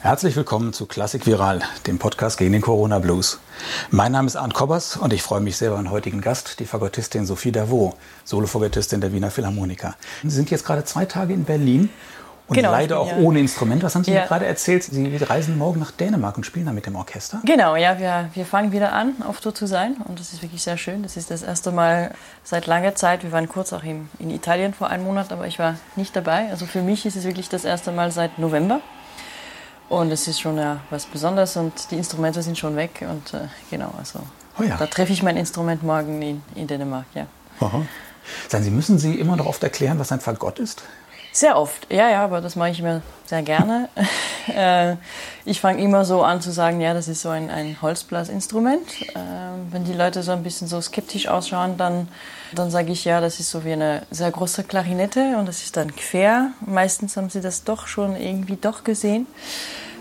Herzlich willkommen zu Klassik Viral, dem Podcast gegen den Corona Blues. Mein Name ist Arndt Kobbers und ich freue mich sehr über meinen heutigen Gast, die Fagottistin Sophie Davot, Solofagottistin der Wiener Philharmoniker. Sie sind jetzt gerade zwei Tage in Berlin und genau, leider auch ja. ohne Instrument. Was haben Sie ja. mir gerade erzählt? Sie reisen morgen nach Dänemark und spielen da mit dem Orchester? Genau, ja, wir, wir fangen wieder an, auf Tour zu sein. Und das ist wirklich sehr schön. Das ist das erste Mal seit langer Zeit. Wir waren kurz auch in, in Italien vor einem Monat, aber ich war nicht dabei. Also für mich ist es wirklich das erste Mal seit November. Und es ist schon ja, was Besonderes und die Instrumente sind schon weg. Und äh, genau, also oh ja. da treffe ich mein Instrument morgen in, in Dänemark, ja. Aha. Sagen Sie, müssen Sie immer noch oft erklären, was ein Fagott ist? Sehr oft, ja, ja, aber das mache ich mir sehr gerne. Äh, ich fange immer so an zu sagen, ja, das ist so ein, ein Holzblasinstrument. Ähm, wenn die Leute so ein bisschen so skeptisch ausschauen, dann, dann sage ich, ja, das ist so wie eine sehr große Klarinette und das ist dann quer. Meistens haben sie das doch schon irgendwie doch gesehen.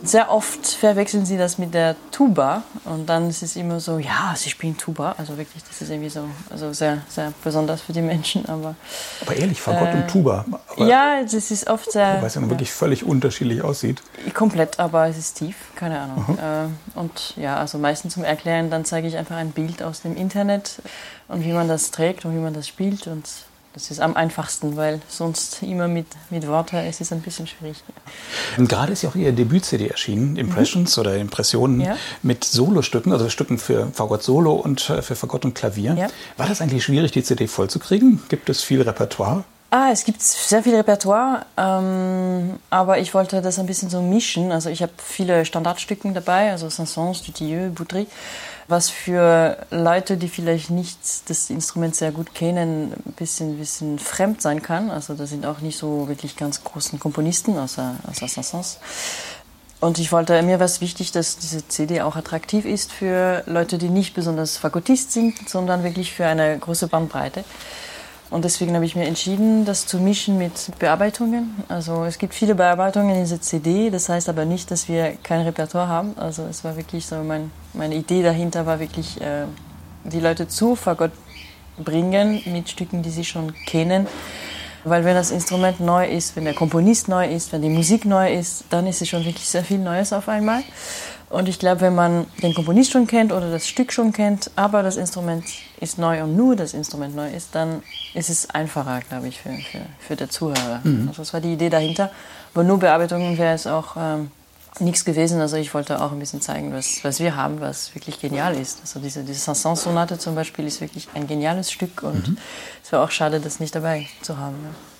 Sehr oft verwechseln sie das mit der Tuba und dann ist es immer so, ja, sie spielen Tuba. Also wirklich, das ist irgendwie so also sehr, sehr besonders für die Menschen. Aber, aber ehrlich, Fagott äh, und Tuba. Aber ja, das ist oft sehr. Weil es ja, ja wirklich völlig unterschiedlich aussieht. Komplett, aber es ist tief, keine Ahnung. Äh, und ja, also meistens zum Erklären, dann zeige ich einfach ein Bild aus dem Internet und wie man das trägt und wie man das spielt und das ist am einfachsten, weil sonst immer mit, mit Worten es ist ein bisschen schwierig. Und gerade ist ja auch Ihr Debüt-CD erschienen, Impressions mhm. oder Impressionen ja. mit Solostücken, also Stücken für Fagott Solo und äh, für Fagott und Klavier. Ja. War das eigentlich schwierig, die CD vollzukriegen? Gibt es viel Repertoire? Ah, es gibt sehr viel Repertoire, ähm, aber ich wollte das ein bisschen so mischen. Also ich habe viele Standardstücken dabei, also Saint-Saëns, Dutilleux, Boudry was für Leute, die vielleicht nicht das Instrument sehr gut kennen, ein bisschen, bisschen fremd sein kann. Also da sind auch nicht so wirklich ganz großen Komponisten, außer, außer Saint-Saëns. Und ich wollte, mir war es wichtig, dass diese CD auch attraktiv ist für Leute, die nicht besonders Fagottist sind, sondern wirklich für eine große Bandbreite. Und deswegen habe ich mir entschieden, das zu mischen mit Bearbeitungen. Also es gibt viele Bearbeitungen in dieser CD, das heißt aber nicht, dass wir kein Repertoire haben. Also es war wirklich so, mein, meine Idee dahinter war wirklich, äh, die Leute zu Fagott bringen mit Stücken, die sie schon kennen. Weil wenn das Instrument neu ist, wenn der Komponist neu ist, wenn die Musik neu ist, dann ist es schon wirklich sehr viel Neues auf einmal. Und ich glaube, wenn man den Komponist schon kennt oder das Stück schon kennt, aber das Instrument ist neu und nur das Instrument neu ist, dann ist es einfacher, glaube ich, für, für, für den Zuhörer. Mhm. Also das war die Idee dahinter. Aber nur Bearbeitungen wäre es auch ähm, nichts gewesen. Also ich wollte auch ein bisschen zeigen, was, was wir haben, was wirklich genial ist. Also diese, diese Saint-Saëns-Sonate zum Beispiel ist wirklich ein geniales Stück und mhm. es wäre auch schade, das nicht dabei zu haben. Ja.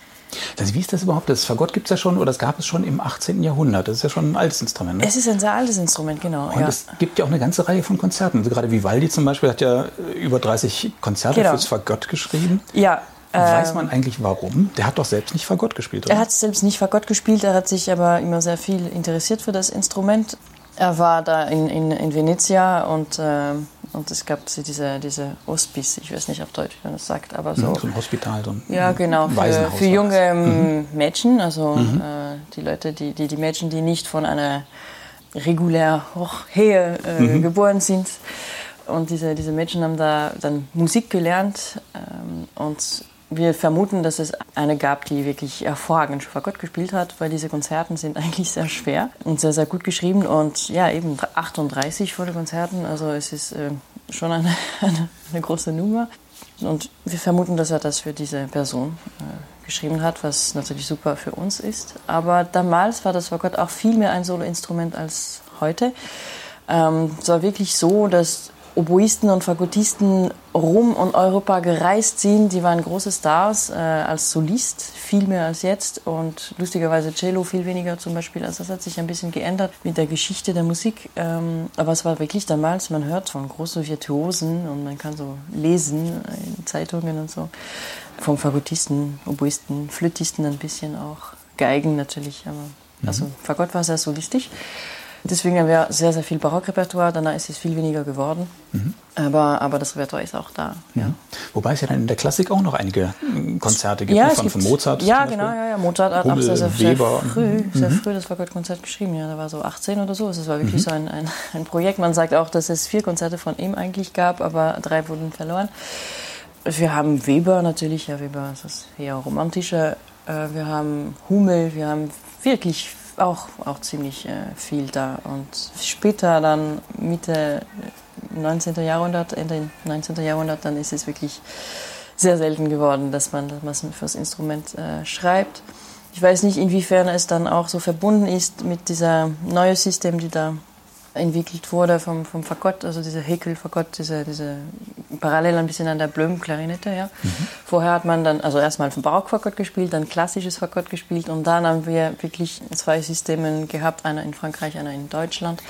Also wie ist das überhaupt? Das Fagott gibt es ja schon, oder es gab es schon im 18. Jahrhundert. Das ist ja schon ein altes Instrument. Ne? Es ist ein sehr altes Instrument, genau. Und ja. es gibt ja auch eine ganze Reihe von Konzerten. Also gerade Vivaldi zum Beispiel hat ja über 30 Konzerte genau. fürs Fagott geschrieben. Ja. Weiß man eigentlich warum? Der hat doch selbst nicht Fagott gespielt, oder? Er hat selbst nicht Fagott gespielt, er hat sich aber immer sehr viel interessiert für das Instrument. Er war da in, in, in Venezia und, äh, und es gab diese, diese Hospice, ich weiß nicht auf Deutsch, wie man das sagt, aber so. So ein Hospital, so ein Ja, genau, für, für junge ähm, mhm. Mädchen, also mhm. äh, die Leute, die, die, die Mädchen, die nicht von einer regulär Hochhehe äh, mhm. geboren sind. Und diese, diese Mädchen haben da dann Musik gelernt ähm, und wir vermuten, dass es eine gab, die wirklich hervorragend Schofagott gespielt hat, weil diese Konzerten sind eigentlich sehr schwer und sehr, sehr gut geschrieben. Und ja, eben 38 volle Konzerten, also es ist äh, schon eine, eine, eine, große Nummer. Und wir vermuten, dass er das für diese Person äh, geschrieben hat, was natürlich super für uns ist. Aber damals war das Fagott auch viel mehr ein Soloinstrument als heute. Ähm, es war wirklich so, dass Oboisten und Fagottisten rum und Europa gereist sind. Die waren große Stars äh, als Solist, viel mehr als jetzt. Und lustigerweise Cello viel weniger zum Beispiel. Also das hat sich ein bisschen geändert mit der Geschichte der Musik. Ähm, aber es war wirklich damals, man hört von großen Virtuosen und man kann so lesen in Zeitungen und so. Vom Fagottisten, Oboisten, Flötisten ein bisschen auch. Geigen natürlich, aber mhm. also Fagott war sehr solistisch. Deswegen haben wir sehr, sehr viel Barockrepertoire. Danach ist es viel weniger geworden. Mhm. Aber, aber das Repertoire ist auch da. Ja. Wobei es ja dann in der Klassik auch noch einige hm, Konzerte gibt, ja, von, gibt, von Mozart. Ja, genau. Ja, ja. Mozart hat Hummel, auch sehr, sehr, sehr früh, mhm. sehr früh das Fagottkonzert geschrieben. Ja, da war so 18 oder so. Es war wirklich mhm. so ein, ein, ein Projekt. Man sagt auch, dass es vier Konzerte von ihm eigentlich gab, aber drei wurden verloren. Wir haben Weber natürlich. Ja, Weber ist das eher romantischer. Äh, wir haben Hummel. Wir haben wirklich auch, auch ziemlich äh, viel da. Und später dann Mitte 19. Jahrhundert, Ende 19. Jahrhundert, dann ist es wirklich sehr selten geworden, dass man, dass man fürs Instrument äh, schreibt. Ich weiß nicht, inwiefern es dann auch so verbunden ist mit dieser neuen System, die da entwickelt wurde vom, vom Fagott, also dieser Häkel-Fagott, diese, diese parallel ein bisschen an der Blöm-Klarinette. Ja. Mhm. Vorher hat man dann, also erstmal vom Barock-Fagott gespielt, dann klassisches Fagott gespielt und dann haben wir wirklich zwei Systeme gehabt, einer in Frankreich, einer in Deutschland.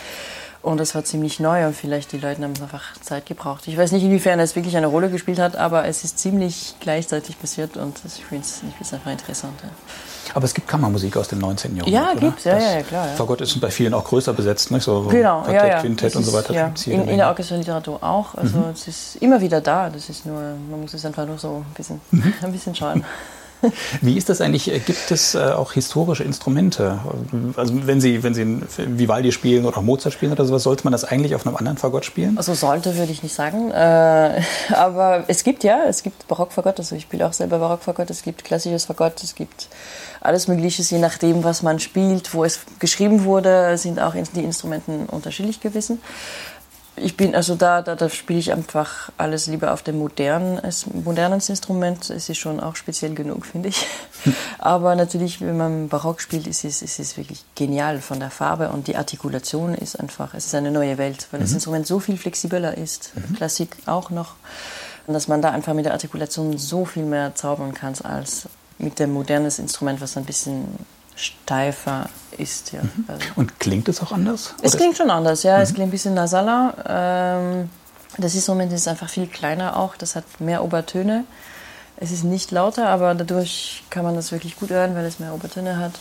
Und das war ziemlich neu und vielleicht die Leute haben es einfach Zeit gebraucht. Ich weiß nicht, inwiefern es wirklich eine Rolle gespielt hat, aber es ist ziemlich gleichzeitig passiert und ich finde es einfach interessant. Ja. Aber es gibt Kammermusik aus dem 19. Jahrhundert. Ja, gibt es, ja, ja, klar. Ja. Fagott ist bei vielen auch größer besetzt, nicht? so genau, Quartett, ja, ja. Quintett und so weiter. Ja. In, in, der Orchesterliteratur auch. Also mhm. es ist immer wieder da. Das ist nur, man muss es einfach nur so ein bisschen, mhm. ein bisschen schauen. Wie ist das eigentlich? Gibt es äh, auch historische Instrumente? Also wenn Sie, wenn Sie Vivaldi spielen oder Mozart spielen oder sowas, sollte man das eigentlich auf einem anderen Fagott spielen? Also sollte würde ich nicht sagen. Äh, aber es gibt ja, es gibt Barockfagott, also ich spiele auch selber Barockfagott, es gibt klassisches Fagott, es gibt alles Mögliche, je nachdem, was man spielt, wo es geschrieben wurde, sind auch die Instrumenten unterschiedlich gewesen. Ich bin also da, da, da spiele ich einfach alles lieber auf dem modernen, modernen Instrument. Es ist schon auch speziell genug, finde ich. Aber natürlich, wenn man Barock spielt, ist es, ist es wirklich genial von der Farbe und die Artikulation ist einfach, es ist eine neue Welt, weil mhm. das Instrument so viel flexibler ist, mhm. Klassik auch noch, und dass man da einfach mit der Artikulation so viel mehr zaubern kann als mit dem modernen Instrument, was ein bisschen steifer ist. Ja. Mhm. Also Und klingt es auch anders? Es klingt schon anders, ja. Mhm. Es klingt ein bisschen nasaler. Ähm, das Instrument ist einfach viel kleiner auch. Das hat mehr Obertöne. Es ist nicht lauter, aber dadurch kann man das wirklich gut hören, weil es mehr Obertöne hat.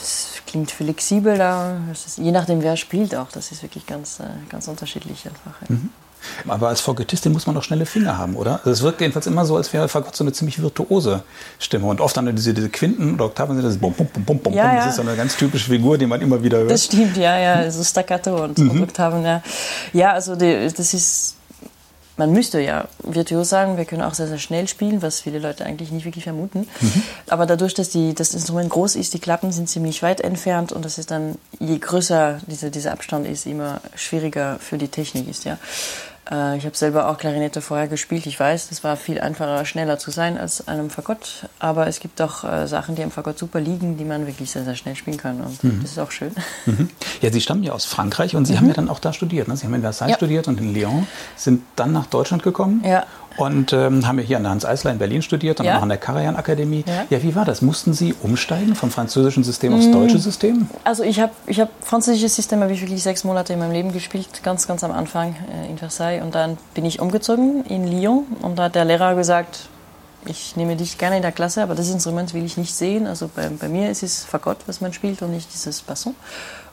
Es klingt flexibler. Ist, je nachdem, wer spielt auch. Das ist wirklich ganz, äh, ganz unterschiedlich einfach. Ja. Mhm. Aber als Fagottistin muss man doch schnelle Finger haben, oder? Also es wirkt jedenfalls immer so, als wäre Fagott so eine ziemlich virtuose Stimme. Und oft dann diese, diese Quinten oder Oktaven sind das bum, bum, bum, bum, bum. Ja, Das ist so eine ganz typische Figur, die man immer wieder hört. Das stimmt, ja, ja. So Staccato und, mhm. und Oktaven, ja. Ja, also die, das ist man müsste ja virtuos sagen, wir können auch sehr, sehr schnell spielen, was viele Leute eigentlich nicht wirklich vermuten. Mhm. Aber dadurch, dass die, das Instrument groß ist, die Klappen sind ziemlich weit entfernt und das ist dann, je größer diese, dieser Abstand ist, immer schwieriger für die Technik ist, ja. Äh, ich habe selber auch Klarinette vorher gespielt. Ich weiß, das war viel einfacher, schneller zu sein als einem Fagott. Aber es gibt auch äh, Sachen, die am Fagott super liegen, die man wirklich sehr, sehr schnell spielen kann. Und mhm. das ist auch schön. Mhm. Ja, Sie stammen ja aus Frankreich und Sie mhm. haben ja dann auch da studiert. Ne? Sie haben in Versailles ja. studiert und in Lyon, sind dann nach Deutschland gekommen. Ja und ähm, haben ja hier an der Hans Eisler in Berlin studiert und ja. auch an der Karajan Akademie. Ja. ja. wie war das? Mussten Sie umsteigen vom französischen System aufs mm. deutsche System? Also ich habe ich hab französisches System habe ich wirklich sechs Monate in meinem Leben gespielt, ganz ganz am Anfang äh, in Versailles und dann bin ich umgezogen in Lyon und da hat der Lehrer gesagt, ich nehme dich gerne in der Klasse, aber das Instrument will ich nicht sehen. Also bei, bei mir ist es Fagott, was man spielt und nicht dieses Basson.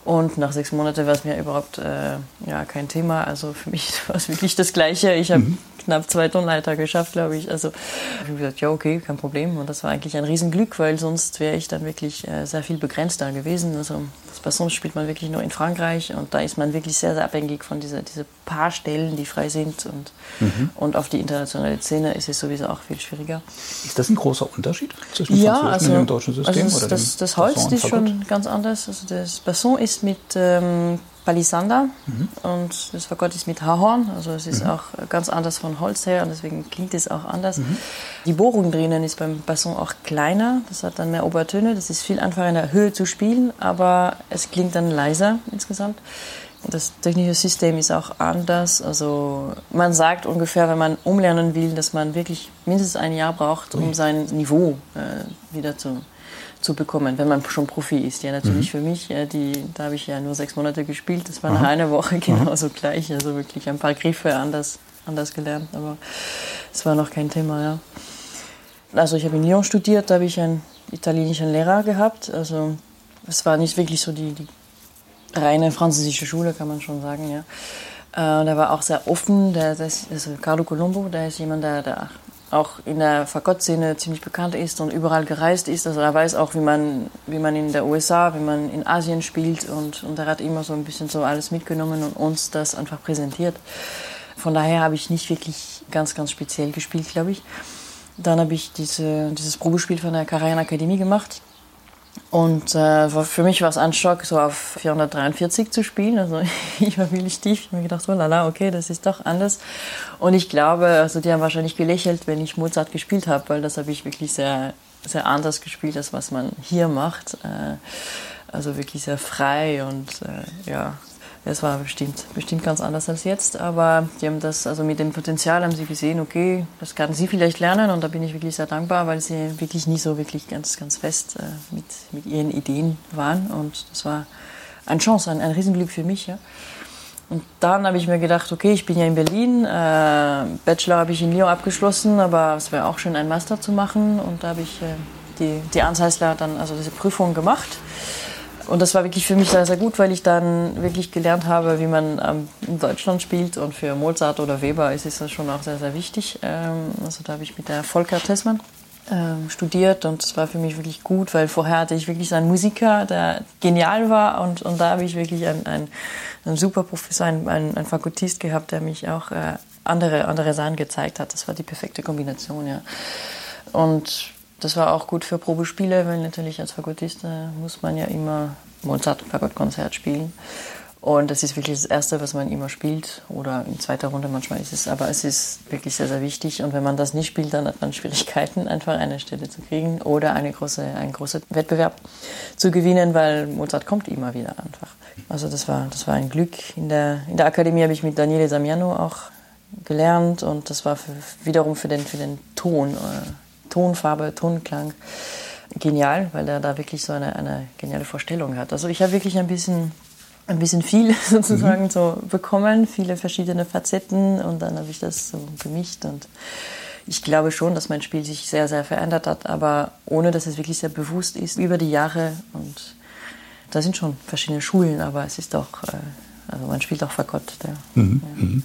Und nach sechs Monaten war es mir überhaupt äh, ja, kein Thema. Also für mich war es wirklich das Gleiche. Ich habe mhm knapp zwei Tonleiter geschafft, glaube ich. Also ich habe gesagt, ja, okay, kein Problem. Und das war eigentlich ein Riesenglück, weil sonst wäre ich dann wirklich äh, sehr viel begrenzter gewesen. Also das Basson spielt man wirklich nur in Frankreich und da ist man wirklich sehr, sehr abhängig von dieser diese paar Stellen, die frei sind. Und, mhm. und auf die internationale Szene ist es sowieso auch viel schwieriger. Ist das ein großer Unterschied zwischen dem ja, französischen also, und dem deutschen System? Also das, das, das Holz ist schon ganz anders. Also das Basson ist mit ähm, Palisander mhm. und das Fagott ist mit Haarhorn, also es ist mhm. auch ganz anders von Holz her und deswegen klingt es auch anders. Mhm. Die Bohrung drinnen ist beim Basson auch kleiner, das hat dann mehr Obertöne, das ist viel einfacher in der Höhe zu spielen, aber es klingt dann leiser insgesamt. Das technische System ist auch anders. Also man sagt ungefähr, wenn man umlernen will, dass man wirklich mindestens ein Jahr braucht, um sein Niveau äh, wieder zu zu bekommen, wenn man schon Profi ist. Ja, natürlich mhm. für mich, ja, die, da habe ich ja nur sechs Monate gespielt, das war nach einer Woche genauso mhm. gleich. Also wirklich ein paar Griffe anders, anders gelernt, aber es war noch kein Thema. Ja. Also ich habe in Lyon studiert, da habe ich einen italienischen Lehrer gehabt. Also es war nicht wirklich so die, die reine französische Schule, kann man schon sagen. Ja. Äh, der war auch sehr offen. Der, der ist, also Carlo Colombo, der ist jemand, der, der auch in der Fagott-Szene ziemlich bekannt ist und überall gereist ist. Also er weiß auch, wie man, wie man in der USA, wie man in Asien spielt und, und er hat immer so ein bisschen so alles mitgenommen und uns das einfach präsentiert. Von daher habe ich nicht wirklich ganz, ganz speziell gespielt, glaube ich. Dann habe ich diese, dieses Probespiel von der Karajan Akademie gemacht Und äh, für mich war es ein Schock, so auf 443 zu spielen. Also ich war wirklich tief. Ich habe mir gedacht, oh lala, okay, das ist doch anders. Und ich glaube, also die haben wahrscheinlich gelächelt, wenn ich Mozart gespielt habe, weil das habe ich wirklich sehr, sehr anders gespielt, als was man hier macht. Äh, also wirklich sehr frei und äh, ja, es war bestimmt, bestimmt ganz anders als jetzt, aber die haben das, also mit dem Potenzial haben sie gesehen, okay, das kann sie vielleicht lernen und da bin ich wirklich sehr dankbar, weil sie wirklich nie so wirklich ganz, ganz fest äh, mit, mit ihren Ideen waren und das war eine Chance, ein, ein Riesenglück für mich. Ja. Und dann habe ich mir gedacht, okay, ich bin ja in Berlin, äh, Bachelor habe ich in Lyon abgeschlossen, aber es wäre auch schön, einen Master zu machen und da habe ich äh, die, die Anzeisler dann, also diese Prüfung gemacht. Und das war wirklich für mich sehr, sehr gut, weil ich dann wirklich gelernt habe, wie man ähm, in Deutschland spielt. Und für Mozart oder Weber ist es schon auch sehr, sehr wichtig. Ähm, also da habe ich mit der Volker Tessmann ähm, studiert und das war für mich wirklich gut, weil vorher hatte ich wirklich einen Musiker, der genial war und, und da habe ich wirklich einen, einen, einen super Professor, einen, einen, einen Fakultist gehabt, der mich auch äh, andere, andere Sachen gezeigt hat. Das war die perfekte Kombination, ja. Und das war auch gut für Probespiele, weil natürlich als Fagottist äh, muss man ja immer Mozart-Fagottkonzert spielen. Und das ist wirklich das Erste, was man immer spielt. Oder in zweiter Runde manchmal ist es. Aber es ist wirklich sehr, sehr wichtig. Und wenn man das nicht spielt, dann hat man Schwierigkeiten, einfach eine Stelle zu kriegen oder eine große, einen großen Wettbewerb zu gewinnen, weil Mozart kommt immer wieder einfach. Also das war, das war ein Glück. In der, in der Akademie habe ich mit Daniele Samiano auch gelernt. Und das war für, wiederum für den, für den Ton. Tonfarbe, Tonklang genial, weil er da wirklich so eine, eine geniale Vorstellung hat. Also ich habe wirklich ein bisschen, ein bisschen viel sozusagen mhm. so bekommen, viele verschiedene Facetten und dann habe ich das so gemischt und ich glaube schon, dass mein Spiel sich sehr, sehr verändert hat, aber ohne dass es wirklich sehr bewusst ist über die Jahre und da sind schon verschiedene Schulen, aber es ist doch, äh, also man spielt auch Fagott. Mhm. Ja.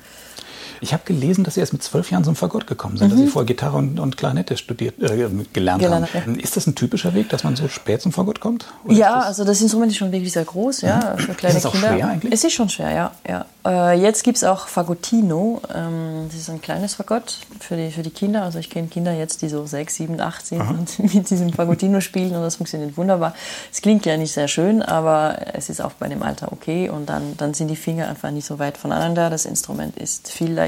Mhm. Ich habe gelesen, dass Sie erst mit zwölf Jahren zum Fagott gekommen sind, mhm. dass Sie vorher Gitarre und, und Klarinette studiert, äh, gelernt Gelernt, haben. Ja. Ist das ein typischer Weg, dass man so spät zum Fagott kommt? ja, das also das Instrument ist schon wirklich sehr groß, ja, mhm. für kleine ist das auch Kinder. schwer eigentlich? Es ist schon schwer, ja. ja. Äh, jetzt gibt es auch Fagottino, ähm, das ist ein kleines Fagott für die, für die Kinder. Also ich kenne Kinder jetzt, die so sechs, sieben, acht sind Aha. und mit diesem Fagottino spielen und das funktioniert wunderbar. Es klingt ja nicht sehr schön, aber es ist auch bei dem Alter okay und dann, dann sind die Finger einfach nicht so weit voneinander. Das Instrument ist viel leichter.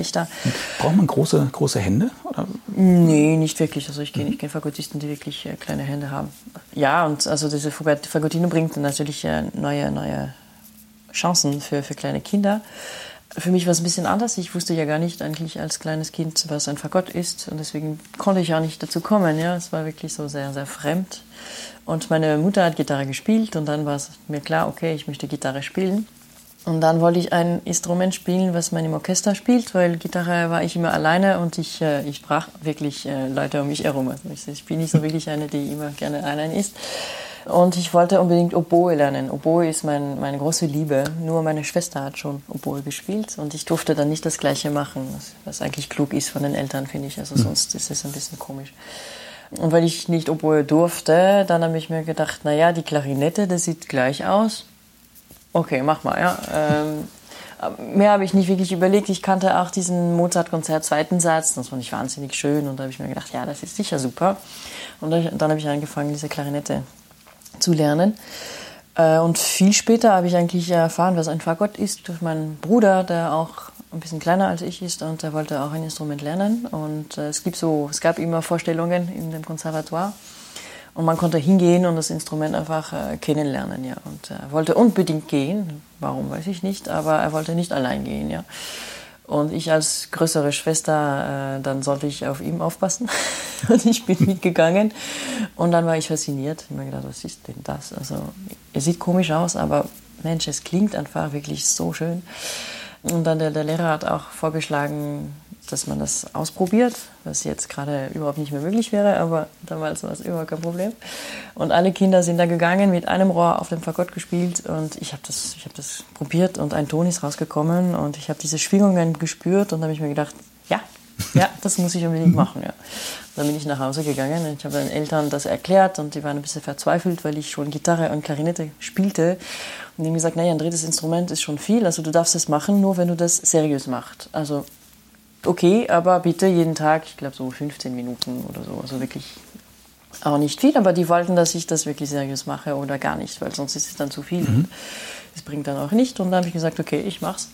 Braucht man große, große Hände? Oder? Nee, nicht wirklich. Also ich kenne mhm. kenn Fagottisten, die wirklich äh, kleine Hände haben. Ja, und also diese Fagottino bringt natürlich äh, neue, neue Chancen für, für kleine Kinder. Für mich war es ein bisschen anders. Ich wusste ja gar nicht eigentlich als kleines Kind, was ein Fagott ist. Und deswegen konnte ich auch nicht dazu kommen. Ja, es war wirklich so sehr, sehr fremd. Und meine Mutter hat Gitarre gespielt und dann war es mir klar, okay, ich möchte Gitarre spielen. Und dann wollte ich ein Instrument spielen, was man im Orchester spielt, weil Gitarre war ich immer alleine und ich, äh, ich brach wirklich äh, Leute um mich herum. Also ich, ich bin nicht so wirklich eine, die immer gerne allein ist. Und ich wollte unbedingt Oboe lernen. Oboe ist mein, meine große Liebe. Nur meine Schwester hat schon Oboe gespielt und ich durfte dann nicht das Gleiche machen, was, eigentlich klug ist von den Eltern, finde ich. Also mhm. sonst ist es ein bisschen komisch. Und weil ich nicht Oboe durfte, dann habe ich mir gedacht, naja, die Klarinette, das sieht gleich aus okay, mach mal, ja. Ähm, mehr habe ich nicht wirklich überlegt. Ich kannte auch diesen Mozart-Konzert zweiten Satz, das fand ich wahnsinnig schön und da habe ich mir gedacht, ja, das ist sicher super. Und dann habe ich angefangen, diese Klarinette zu lernen. Äh, und viel später habe ich eigentlich erfahren, was ein Fagott ist, durch meinen Bruder, der auch ein bisschen kleiner als ich ist und der wollte auch ein Instrument lernen. Und äh, es gibt so, es gab immer Vorstellungen in dem Konservatoire. Und man konnte hingehen und das Instrument einfach äh, kennenlernen, ja. Und er wollte unbedingt gehen, warum weiß ich nicht, aber er wollte nicht allein gehen, ja. Und ich als größere Schwester, äh, dann sollte ich auf ihm aufpassen. und ich bin mitgegangen. Und dann war ich fasziniert. Ich habe mir gedacht, was ist denn das? Also, es sieht komisch aus, aber Mensch, es klingt einfach wirklich so schön. Und dann der, der Lehrer hat auch vorgeschlagen, dass man das ausprobiert, was jetzt gerade überhaupt nicht mehr möglich wäre, aber damals war es überhaupt kein Problem. Und alle Kinder sind da gegangen, mit einem Rohr auf dem Fagott gespielt und ich habe das, hab das probiert und ein Ton ist rausgekommen und ich habe diese Schwingungen gespürt und habe ich mir gedacht, ja, ja, das muss ich unbedingt machen. Ja. Dann bin ich nach Hause gegangen und ich habe den Eltern das erklärt und die waren ein bisschen verzweifelt, weil ich schon Gitarre und Klarinette spielte. Und die haben gesagt, naja, ein drittes Instrument ist schon viel, also du darfst es machen, nur wenn du das seriös machst. Also okay, aber bitte jeden Tag, ich glaube so 15 Minuten oder so, also wirklich auch nicht viel, aber die wollten, dass ich das wirklich seriös mache oder gar nicht, weil sonst ist es dann zu viel. Mhm. Das bringt dann auch nicht. Und dann habe ich gesagt, okay, ich mach's.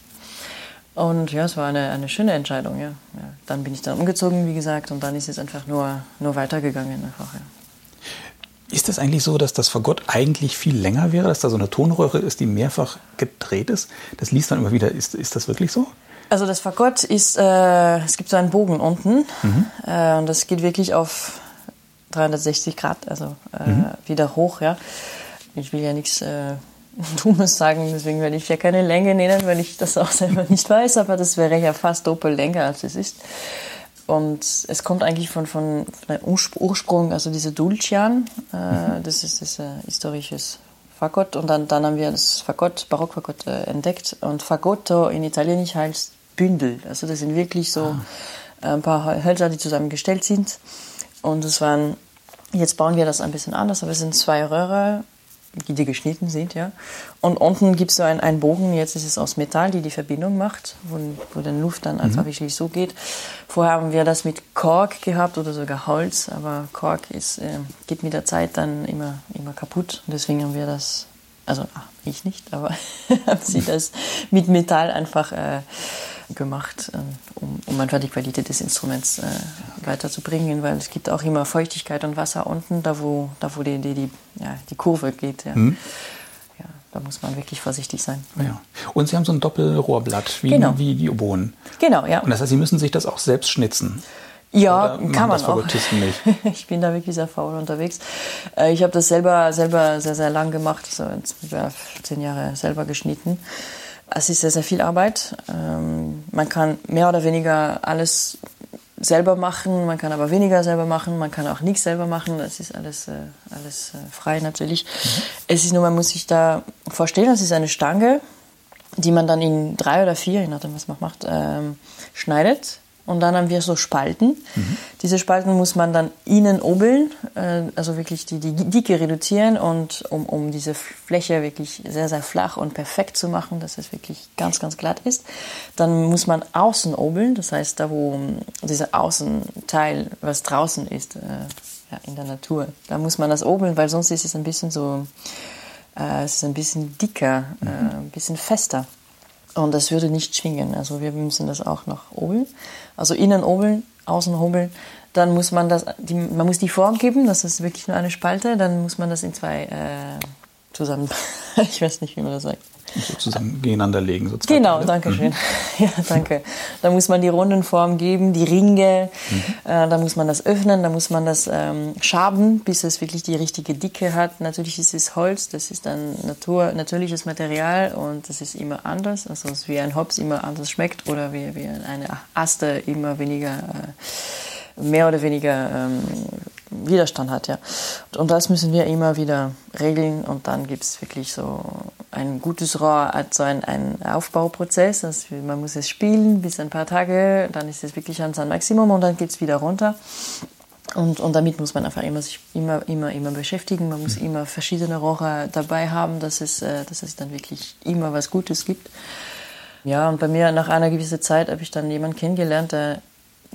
Und ja, es war eine, eine schöne Entscheidung. Ja. ja. Dann bin ich dann umgezogen, wie gesagt, und dann ist es einfach nur, nur weitergegangen. Einfach, ja. Ist das eigentlich so, dass das Fagott eigentlich viel länger wäre, dass da so eine Tonröhre ist, die mehrfach gedreht ist? Das liest dann immer wieder. Ist, ist das wirklich so? Also das Fagott ist, äh, es gibt so einen Bogen unten mhm. äh, und das geht wirklich auf 360 Grad, also äh, mhm. wieder hoch. Ja. Ich will ja nichts äh, Dummes sagen, deswegen werde ich ja keine Länge nennen, weil ich das auch selber nicht weiß, aber das wäre ja fast doppelt länger als es ist. Und es kommt eigentlich von, von, von einem Ursprung, also diese Dulcian, äh, mhm. das ist das äh, historisches Fagott. Und dann, dann haben wir das Fagott, Barockfagott äh, entdeckt. Und Fagotto in Italienisch heißt Bündel. Also das sind wirklich so ah. ein paar Hölzer, die zusammengestellt sind. Und es waren, jetzt bauen wir das ein bisschen anders, aber es sind zwei Röhre die, die geschnitten sind, ja. Und unten gibt es so einen, einen Bogen, jetzt ist es aus Metall, die die Verbindung macht, wo, wo die Luft dann einfach mhm. wirklich so geht. Vorher haben wir das mit Kork gehabt oder sogar Holz, aber Kork ist, äh, geht mit der Zeit dann immer, immer kaputt. Und deswegen haben wir das, also ach, ich nicht, aber haben sie das mit Metall einfach äh, gemacht, ähm, um, um einfach die Qualität des Instruments äh, weiterzubringen, weil es gibt auch immer Feuchtigkeit und Wasser unten, da wo, da wo die, die, die, ja, die Kurve geht. Ja. Mhm. ja. da muss man wirklich vorsichtig sein. Ja. Und Sie haben so ein Doppelrohrblatt, wie, genau. wie die Oboen. Genau, ja. Und das heißt, Sie müssen sich das auch selbst schnitzen. Ja, kann man auch. Ich bin da wirklich sehr faul unterwegs. Äh, ich habe das selber, selber sehr, sehr lang gemacht, so zehn Jahre selber geschnitten. Es ist sehr, sehr viel Arbeit. Ähm, man kann mehr oder weniger alles selber machen, man kann aber weniger selber machen, man kann auch nichts selber machen. Das ist alles, äh, alles äh, frei natürlich. Mhm. Es ist nur, man muss sich da vorstellen, das ist eine Stange, die man dann in drei oder vier, je nachdem was man macht, ähm, schneidet und dann haben wir so Spalten. Mhm. Diese Spalten muss man dann innen obeln, äh, also wirklich die, die Dicke reduzieren und um, um diese Fläche wirklich sehr, sehr flach und perfekt zu machen, dass es wirklich ganz, ganz glatt ist. Dann muss man außen obeln, das heißt da, wo dieser Außenteil, was draußen ist, äh, ja, in der Natur, da muss man das obeln, weil sonst ist es ein bisschen so, äh, es ist ein bisschen dicker, mhm. ein bisschen fester. Und das würde nicht schwingen. Also wir müssen das auch noch hobeln. Also innen hobeln, außen hobeln. Dann muss man das, die, man muss die Form geben, das ist wirklich nur eine Spalte. Dann muss man das in zwei äh, zusammen, ich weiß nicht, wie man das sagt sozusagen gegeneinander legen. So genau, danke schön. Mhm. Ja, danke. Da muss man die Rundenform geben, die Ringe, mhm. äh, da muss man das öffnen, da muss man das ähm, schaben, bis es wirklich die richtige Dicke hat. Natürlich ist es Holz, das ist ein Natur, natürliches Material und das ist immer anders. Also es wie ein Hops immer anders schmeckt oder wie, wie eine Aste immer weniger, äh, mehr oder weniger ähm, Widerstand hat. Ja. Und das müssen wir immer wieder regeln und dann gibt es wirklich so ein gutes Rohr hat so einen, einen Aufbauprozess. Also man muss es spielen bis ein paar Tage, dann ist es wirklich an sein Maximum und dann geht es wieder runter. Und, und damit muss man einfach immer sich immer, immer, immer beschäftigen. Man muss immer verschiedene Rohre dabei haben, dass es, äh, dass es dann wirklich immer was Gutes gibt. Ja, und bei mir nach einer gewissen Zeit habe ich dann jemanden kennengelernt, der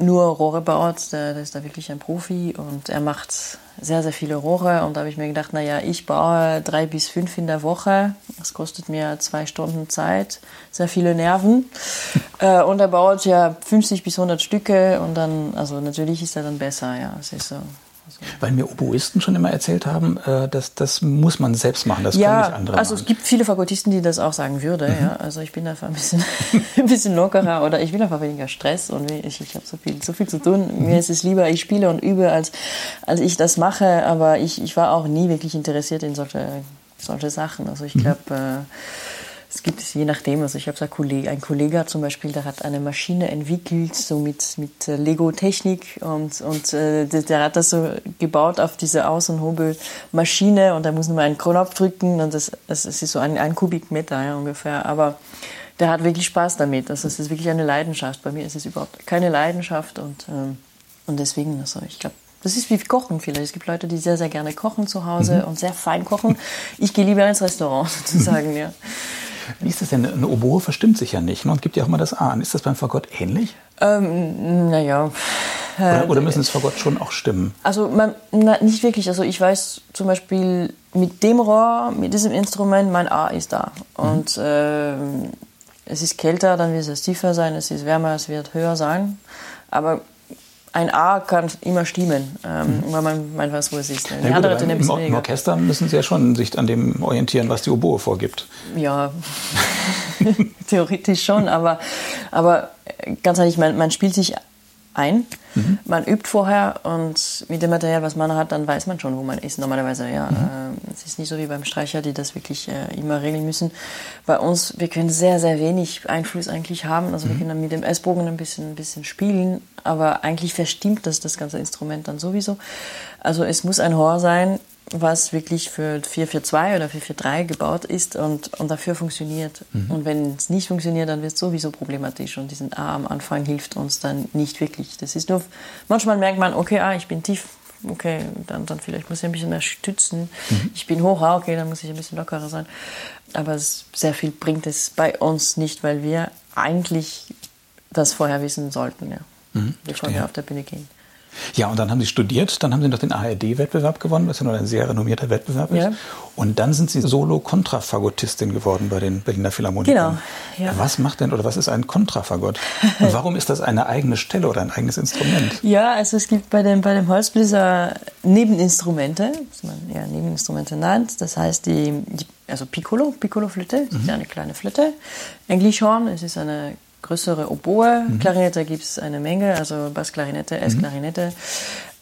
nur Rohre baut. Der, der ist da wirklich ein Profi und er macht sehr, sehr viele Rohre. Und da habe ich mir gedacht, naja, ich baue drei bis fünf in der Woche. Das kostet mir zwei Stunden Zeit, sehr viele Nerven. äh, und er baut ja 50 bis 100 Stücke und dann, also natürlich ist er dann besser, ja. Es ist so. Weil mir Oboisten schon immer erzählt haben, äh, dass das muss man selbst machen, das ja, können nicht andere also machen. es gibt viele Fagottisten, die das auch sagen würden. Mhm. Ja. Also ich bin einfach ein bisschen, ein bisschen lockerer oder ich will einfach weniger Stress und ich, ich habe so viel, so viel zu tun. Mhm. Mir ist es lieber, ich spiele und übe, als, als ich das mache. Aber ich, ich war auch nie wirklich interessiert in solche, solche Sachen. Also ich glaube... Mhm. Äh, es gibt es je nachdem. Also ich habe einen Kollege, ein Kollege zum Beispiel, der hat eine Maschine entwickelt, so mit, mit äh, Lego-Technik und, und äh, der, hat das so gebaut auf diese Außenhobelmaschine und da muss man einen Knopf drücken und das, das ist so ein, ein Kubikmeter ja, ungefähr. Aber der hat wirklich Spaß damit. Also es ist wirklich eine Leidenschaft. Bei mir ist es überhaupt keine Leidenschaft und, ähm, und deswegen, also ich glaube, das ist wie Kochen vielleicht. Es gibt Leute, die sehr, sehr gerne kochen zu Hause mhm. und sehr fein kochen. Ich gehe lieber ins Restaurant sozusagen, ja. Wie ist das denn? Eine Oboe verstimmt sich ja nicht ne? und gibt ja auch immer das A an. Ist das beim Fagott ähnlich? Ähm, naja, Oder, oder müssen es Fagott schon auch stimmen? Also man, na, nicht wirklich. Also ich weiß zum Beispiel mit dem Rohr, mit diesem Instrument, mein A ist da. Und mhm. äh, es ist kälter, dann wird es tiefer sein, es ist wärmer, es wird höher sein. Aber ein A kann immer stimmen, ähm, mhm. weil man, weiß, wo es ist. Die ja, andere gut, im, Im Orchester müssen Sie ja schon sich an dem orientieren, was die Oboe vorgibt. Ja, theoretisch schon, aber, aber ganz ehrlich, man, man spielt sich ein. Mhm. Man übt vorher und mit dem Material, was man hat, dann weiß man schon, wo man ist. Normalerweise, ja. Mhm. Äh, es ist nicht so wie beim Streicher, die das wirklich äh, immer regeln müssen. Bei uns, wir können sehr, sehr wenig Einfluss eigentlich haben. Also mhm. wir können dann mit dem S-Bogen ein bisschen, ein bisschen spielen, aber eigentlich verstimmt das das ganze Instrument dann sowieso. Also es muss ein Horn sein, was wirklich für 442 oder 443 gebaut ist und, und dafür funktioniert. Mhm. Und wenn es nicht funktioniert, dann wird es sowieso problematisch und diesen A am Anfang hilft uns dann nicht wirklich. Das ist nur, manchmal merkt man, okay, ah, ich bin tief, okay, dann, dann vielleicht muss ich ein bisschen mehr stützen. Mhm. Ich bin hoch, ah, okay, dann muss ich ein bisschen lockerer sein. Aber sehr viel bringt es bei uns nicht, weil wir eigentlich das vorher wissen sollten, ja, mhm, bevor wir auf der Bühne gehen. Ja, und dann haben Sie studiert, dann haben Sie noch den ARD-Wettbewerb gewonnen, was ja noch ein sehr renommierter Wettbewerb ist. Ja. Und dann sind Sie Solo-Kontrafagottistin geworden bei den Berliner Philharmonikern. Genau. Ja. Was macht denn oder was ist ein Kontrafagott? Und warum ist das eine eigene Stelle oder ein eigenes Instrument? Ja, also es gibt bei dem, bei dem Holzbläser Nebeninstrumente, was man ja Nebeninstrumente nennt. Das heißt, die, die also Piccolo, Piccolo-Flöte, das mhm. ist eine kleine Flöte. Englischhorn, es ist eine größere Oboe. Mhm. Klarinette gibt es eine Menge, also Bassklarinette, S-Klarinette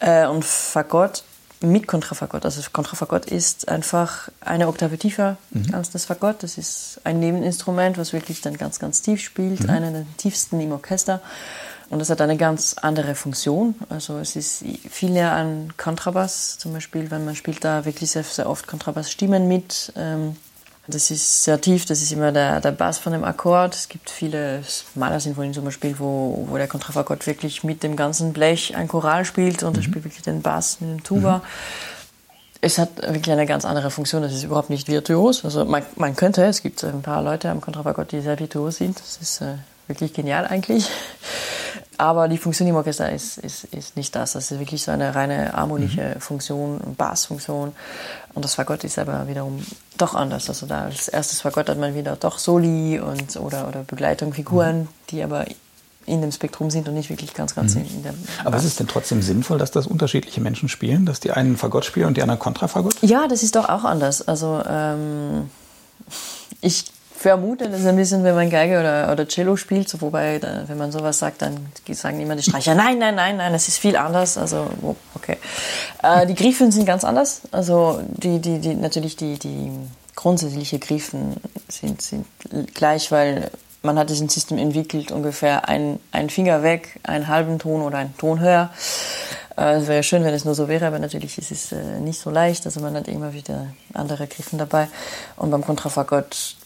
mhm. äh, und Fagott mit Kontrafagott. Also Kontrafagott ist einfach eine Oktave tiefer mhm. als das Fagott. Das ist ein Nebeninstrument, was wirklich dann ganz, ganz tief spielt, mhm. einer der tiefsten im Orchester. Und es hat eine ganz andere Funktion. Also es ist viel näher an Kontrabass, zum Beispiel, wenn man spielt da wirklich sehr, sehr oft Kontrabassstimmen mit. Ähm, das ist sehr tief, das ist immer der, der Bass von dem Akkord. Es gibt viele Malersinfonien zum Beispiel, wo, wo der Kontrafagott wirklich mit dem ganzen Blech ein Choral spielt und mhm. er spielt wirklich den Bass mit dem Tuba. Mhm. Es hat wirklich eine ganz andere Funktion, das ist überhaupt nicht virtuos. Also man, man könnte, es gibt ein paar Leute am Kontrafagott, die sehr virtuos sind. Das ist äh, wirklich genial eigentlich. Aber die Funktion im Orchester ist, ist, ist nicht das. Das ist wirklich so eine reine harmonische mhm. Funktion, Bassfunktion. Und das Fagott ist aber wiederum doch anders. Also da als erstes Fagott hat man wieder doch Soli und, oder, oder Begleitung, Figuren, mhm. die aber in dem Spektrum sind und nicht wirklich ganz, ganz mhm. in, der. Aber ist es denn trotzdem sinnvoll, dass das unterschiedliche Menschen spielen, dass die einen Fagott spielen und die anderen Kontrafagott? Ja, das ist doch auch anders. Also ähm, ich vermute das ein bisschen, wenn man Geige oder, oder Cello spielt, so, wobei, da, wenn man sowas sagt, dann sagen immer die Streicher, nein, nein, nein, nein, es ist viel anders. Also, okay. Äh, die Griefen sind ganz anders. Also, die, die, die, natürlich die, die grundsätzliche Griefen sind, sind gleich, weil man hat diesen System entwickelt, ungefähr ein, ein Finger weg, einen halben Ton oder einen Ton höher. Äh, es wäre schön, wenn es nur so wäre, aber natürlich ist es äh, nicht so leicht. Also man hat immer wieder andere Griffe dabei. Und beim Kontrafagott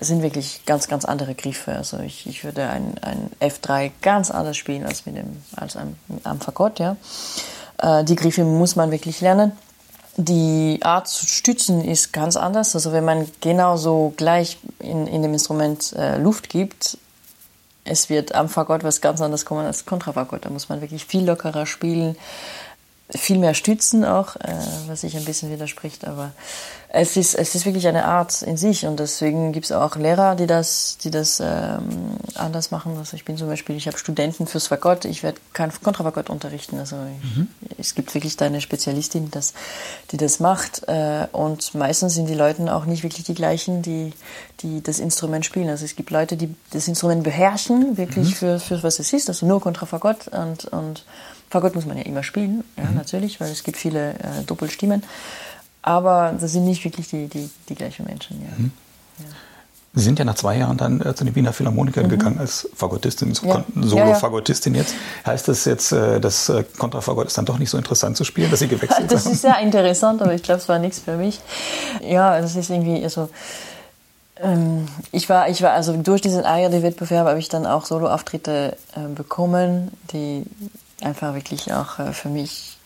sind wirklich ganz, ganz andere Griffe. Also ich, ich würde ein, ein F3 ganz anders spielen als mit dem, als am, am Fagott, ja. Äh, die Griffe muss man wirklich lernen. Die Art zu stützen ist ganz anders. Also wenn man genauso gleich in, in dem Instrument äh, Luft gibt, es wird am Fagott was ganz anderes kommen als Kontrafagott. Da muss man wirklich viel lockerer spielen viel mehr stützen auch, äh, was sich ein bisschen widerspricht, aber es ist, es ist wirklich eine Art in sich und deswegen gibt es auch Lehrer, die das, die das ähm, anders machen. Also ich bin zum Beispiel, ich habe Studenten fürs Fagott, ich werde kein Kontrafagott unterrichten. Also ich, mhm. es gibt wirklich da eine Spezialistin, die das, die das macht äh, und meistens sind die Leute auch nicht wirklich die gleichen, die, die das Instrument spielen. Also es gibt Leute, die das Instrument beherrschen, wirklich mhm. für, für was es ist, also nur Kontrafagott und, und Fagott muss man ja immer spielen, ja, mhm. natürlich, weil es gibt viele äh, Doppelstimmen. Aber das sind nicht wirklich die, die, die gleichen Menschen. Ja. Mhm. Ja. Sie sind ja nach zwei Jahren dann äh, zu den Wiener Philharmonikern mhm. gegangen als Fagottistin, ja. Solo-Fagottistin jetzt. Heißt das jetzt, äh, dass äh, Kontrafagott ist dann doch nicht so interessant zu spielen, dass Sie gewechselt das haben? Das ist sehr interessant, aber ich glaube, es war nichts für mich. Ja, das ist irgendwie, also ähm, ich war, ich war, also durch diesen ARD-Wettbewerb habe ich dann auch Solo-Auftritte äh, bekommen, die einfach wirklich auch äh, für mich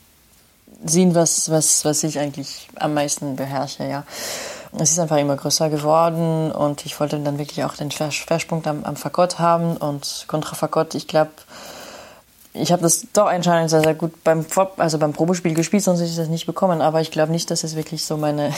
sehen, was, was, was ich eigentlich am meisten beherrsche. Ja. Es ist einfach immer größer geworden und ich wollte dann wirklich auch den Schwerpunkt am, am Fagott haben und Kontrafagott, ich glaube, ich habe das doch anscheinend sehr, sehr gut beim, also beim Probespiel gespielt, sonst hätte ich das nicht bekommen. Aber ich glaube nicht, dass es wirklich so meine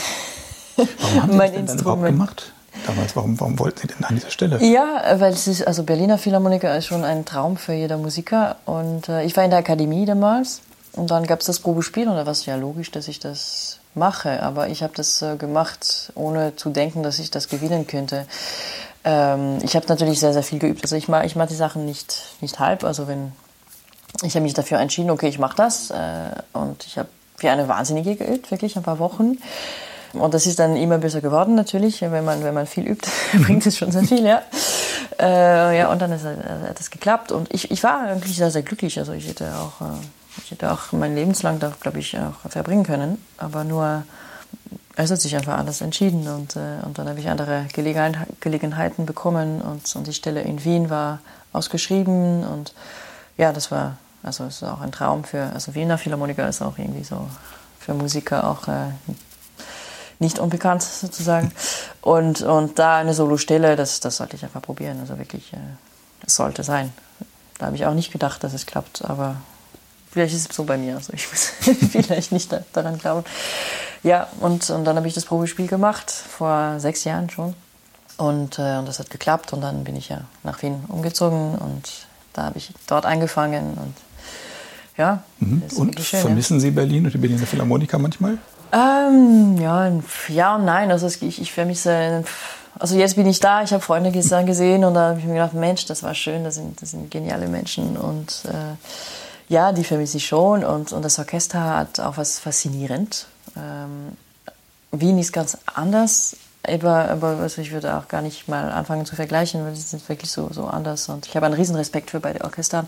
Warum haben mein das denn Instrument gemacht? Damals, warum, warum wollten Sie denn an dieser Stelle? Ja, weil es ist, also Berliner Philharmoniker ist schon ein Traum für jeder Musiker. Und äh, ich war in der Akademie damals und dann gab es das Probespiel und da war es ja logisch, dass ich das mache. Aber ich habe das äh, gemacht, ohne zu denken, dass ich das gewinnen könnte. Ähm, ich habe natürlich sehr, sehr viel geübt. Also ich mache ich mach die Sachen nicht, nicht halb. Also wenn ich habe mich dafür entschieden, okay, ich mache das. Äh, und ich habe wie eine Wahnsinnige geübt, wirklich ein paar Wochen. Und das ist dann immer besser geworden natürlich, wenn man, wenn man viel übt, bringt es schon sehr viel, ja. Äh, ja, und dann ist, hat es geklappt und ich, ich war eigentlich sehr, sehr glücklich. Also ich hätte auch, äh, ich hätte auch mein Lebenslang da, glaube ich, auch verbringen können. Aber nur, es hat sich einfach anders entschieden und, äh, und dann habe ich andere Gelegenheit, Gelegenheiten bekommen und, und die Stelle in Wien war ausgeschrieben und ja, das war, also es ist auch ein Traum für, also Wiener Philharmoniker ist auch irgendwie so für Musiker auch äh, nicht unbekannt sozusagen. Und, und da eine Solostelle, das, das sollte ich einfach probieren. Also wirklich, äh, es sollte sein. Da habe ich auch nicht gedacht, dass es klappt, aber vielleicht ist es so bei mir. Also ich muss vielleicht nicht daran glauben. Ja, und, und dann habe ich das Probespiel gemacht, vor sechs Jahren schon. Und, äh, und das hat geklappt und dann bin ich ja nach Wien umgezogen und da habe ich dort angefangen und ja. Mhm. Und schön, vermissen ja. Sie Berlin und die Berliner Philharmoniker manchmal? Ähm, ja, ja und nein. Also ich, ich vermisse. Also jetzt bin ich da, ich habe Freunde gesehen und da habe ich mir gedacht, Mensch, das war schön, das sind, das sind geniale Menschen und äh, ja, die vermisse ich schon und, und das Orchester hat auch was faszinierend. Ähm, Wien ist ganz anders, aber, aber also ich würde auch gar nicht mal anfangen zu vergleichen, weil sie sind wirklich so, so anders und ich habe einen riesen Respekt für beide Orchestern